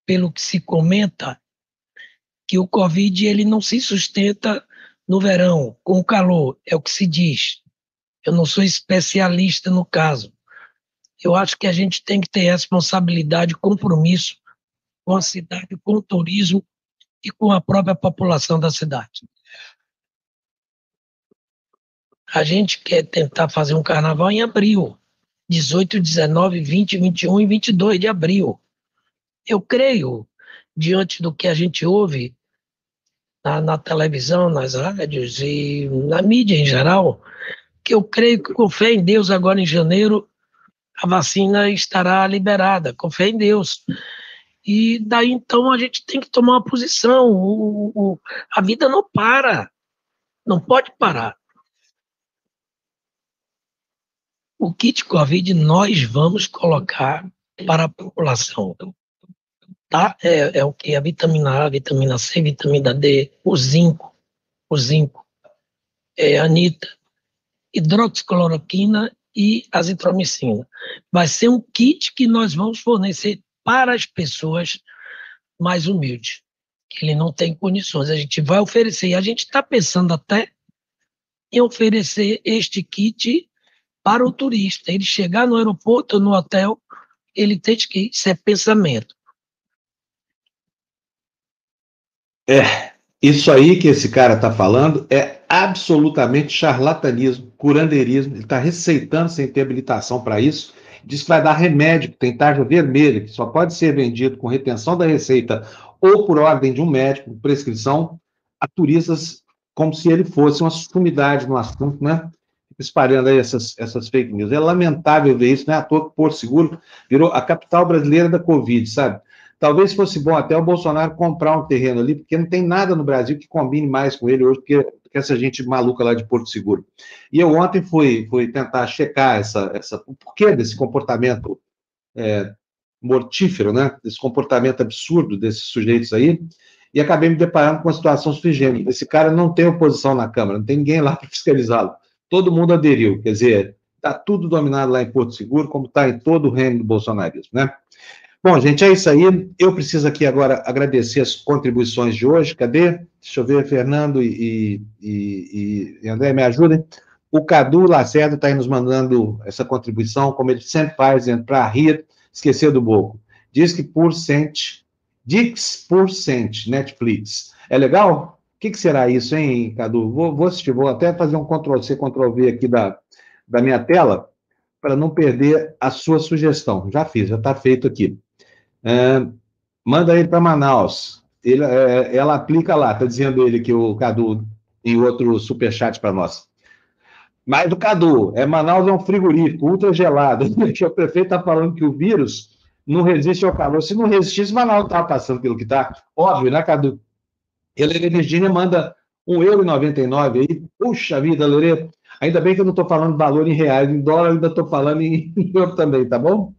pelo que se comenta, que o Covid ele não se sustenta no verão, com o calor, é o que se diz. Eu não sou especialista no caso. Eu acho que a gente tem que ter responsabilidade, compromisso com a cidade, com o turismo e com a própria população da cidade. A gente quer tentar fazer um carnaval em abril, 18, 19, 20, 21 e 22 de abril. Eu creio, diante do que a gente ouve na, na televisão, nas rádios e na mídia em geral, que eu creio que com fé em Deus agora em janeiro a vacina estará liberada, com fé em Deus. E daí então a gente tem que tomar uma posição. O, o, a vida não para, não pode parar. O kit COVID nós vamos colocar para a população. Tá? É, é o que? A vitamina A, vitamina C, vitamina D, o zinco, o zinco, é, anita, hidroxicloroquina e azitromicina. Vai ser um kit que nós vamos fornecer para as pessoas mais humildes, que ele não tem condições. A gente vai oferecer, e a gente está pensando até em oferecer este kit para o turista. Ele chegar no aeroporto no hotel, ele tem que isso é pensamento. É, isso aí que esse cara está falando é absolutamente charlatanismo, curandeirismo. Ele está receitando sem ter habilitação para isso. Diz que vai dar remédio que tem tarja vermelha, que só pode ser vendido com retenção da receita ou por ordem de um médico, prescrição, a turistas como se ele fosse uma sumidade no assunto, né? Espalhando aí essas, essas fake news. É lamentável ver isso, não é à toa que Porto Seguro virou a capital brasileira da Covid, sabe? Talvez fosse bom até o Bolsonaro comprar um terreno ali, porque não tem nada no Brasil que combine mais com ele hoje que, que essa gente maluca lá de Porto Seguro. E eu ontem fui, fui tentar checar essa, essa, o porquê desse comportamento é, mortífero, né? Desse comportamento absurdo desses sujeitos aí, e acabei me deparando com uma situação sui Esse cara não tem oposição na Câmara, não tem ninguém lá [laughs] para fiscalizá-lo todo mundo aderiu. Quer dizer, está tudo dominado lá em Porto Seguro, como está em todo o reino do bolsonarismo, né? Bom, gente, é isso aí. Eu preciso aqui agora agradecer as contribuições de hoje. Cadê? Deixa eu ver, Fernando e, e, e André, me ajudem. O Cadu Lacerda está aí nos mandando essa contribuição, como ele sempre faz, para rir, esquecer do boco. Diz que por cent, Dix por cent, Netflix. É legal? O que, que, será isso, hein, Cadu? Vou, vou assistir, vou até fazer um Ctrl-C, Ctrl-V aqui da, da minha tela, para não perder a sua sugestão. Já fiz, já está feito aqui. É, manda ele para Manaus. Ele, é, ela aplica lá, está dizendo ele que o Cadu em outro superchat para nós. Mas do Cadu, é Manaus é um frigorífico ultra gelado. [laughs] o prefeito está falando que o vírus não resiste ao calor. Se não resistisse, Manaus estava passando pelo que está. Óbvio, né, Cadu? E a Lelê Virgínia manda R$1,99 aí. Puxa vida, Lelê. Ainda bem que eu não estou falando valor em reais, em dólar, ainda estou falando [laughs] em euro também, tá bom?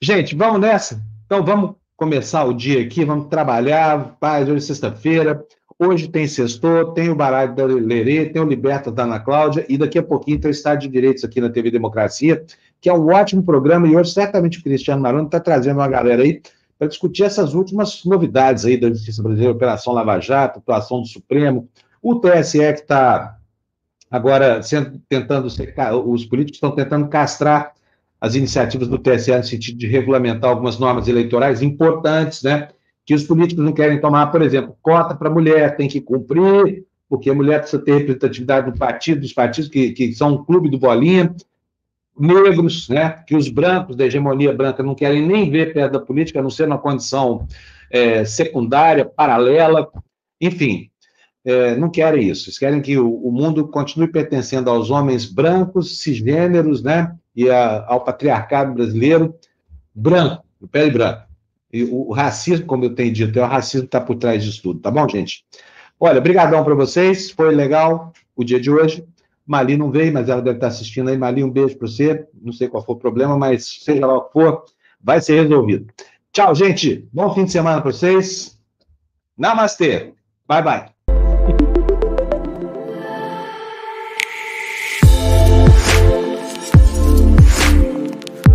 Gente, vamos nessa? Então vamos começar o dia aqui, vamos trabalhar, paz, hoje é sexta-feira, hoje tem sextor, tem o baralho da Lerê, tem o Liberta da Ana Cláudia, e daqui a pouquinho tem o Estado de Direitos aqui na TV Democracia, que é um ótimo programa, e hoje certamente o Cristiano Maroni está trazendo uma galera aí para discutir essas últimas novidades aí da Justiça Brasileira, Operação Lava Jato, atuação do Supremo, o TSE que está agora sendo, tentando, os políticos estão tentando castrar as iniciativas do TSE no sentido de regulamentar algumas normas eleitorais importantes, né? Que os políticos não querem tomar, por exemplo, cota para mulher, tem que cumprir, porque a mulher precisa ter representatividade no partido, dos partidos que, que são um clube do bolinha, negros, né? Que os brancos da hegemonia branca não querem nem ver perto da política, a não ser na condição é, secundária, paralela, enfim, é, não querem isso. Eles querem que o, o, mundo continue pertencendo aos homens brancos, cisgêneros, né? E a, ao patriarcado brasileiro branco, de pele branca. E o, o, racismo, como eu tenho dito, é o racismo que está por trás disso tudo, tá bom, gente? Olha, brigadão para vocês, foi legal o dia de hoje. Mali não veio, mas ela deve estar assistindo aí. Mali, um beijo para você. Não sei qual for o problema, mas seja lá o que for, vai ser resolvido. Tchau, gente. Bom fim de semana para vocês. Namastê. Bye, bye.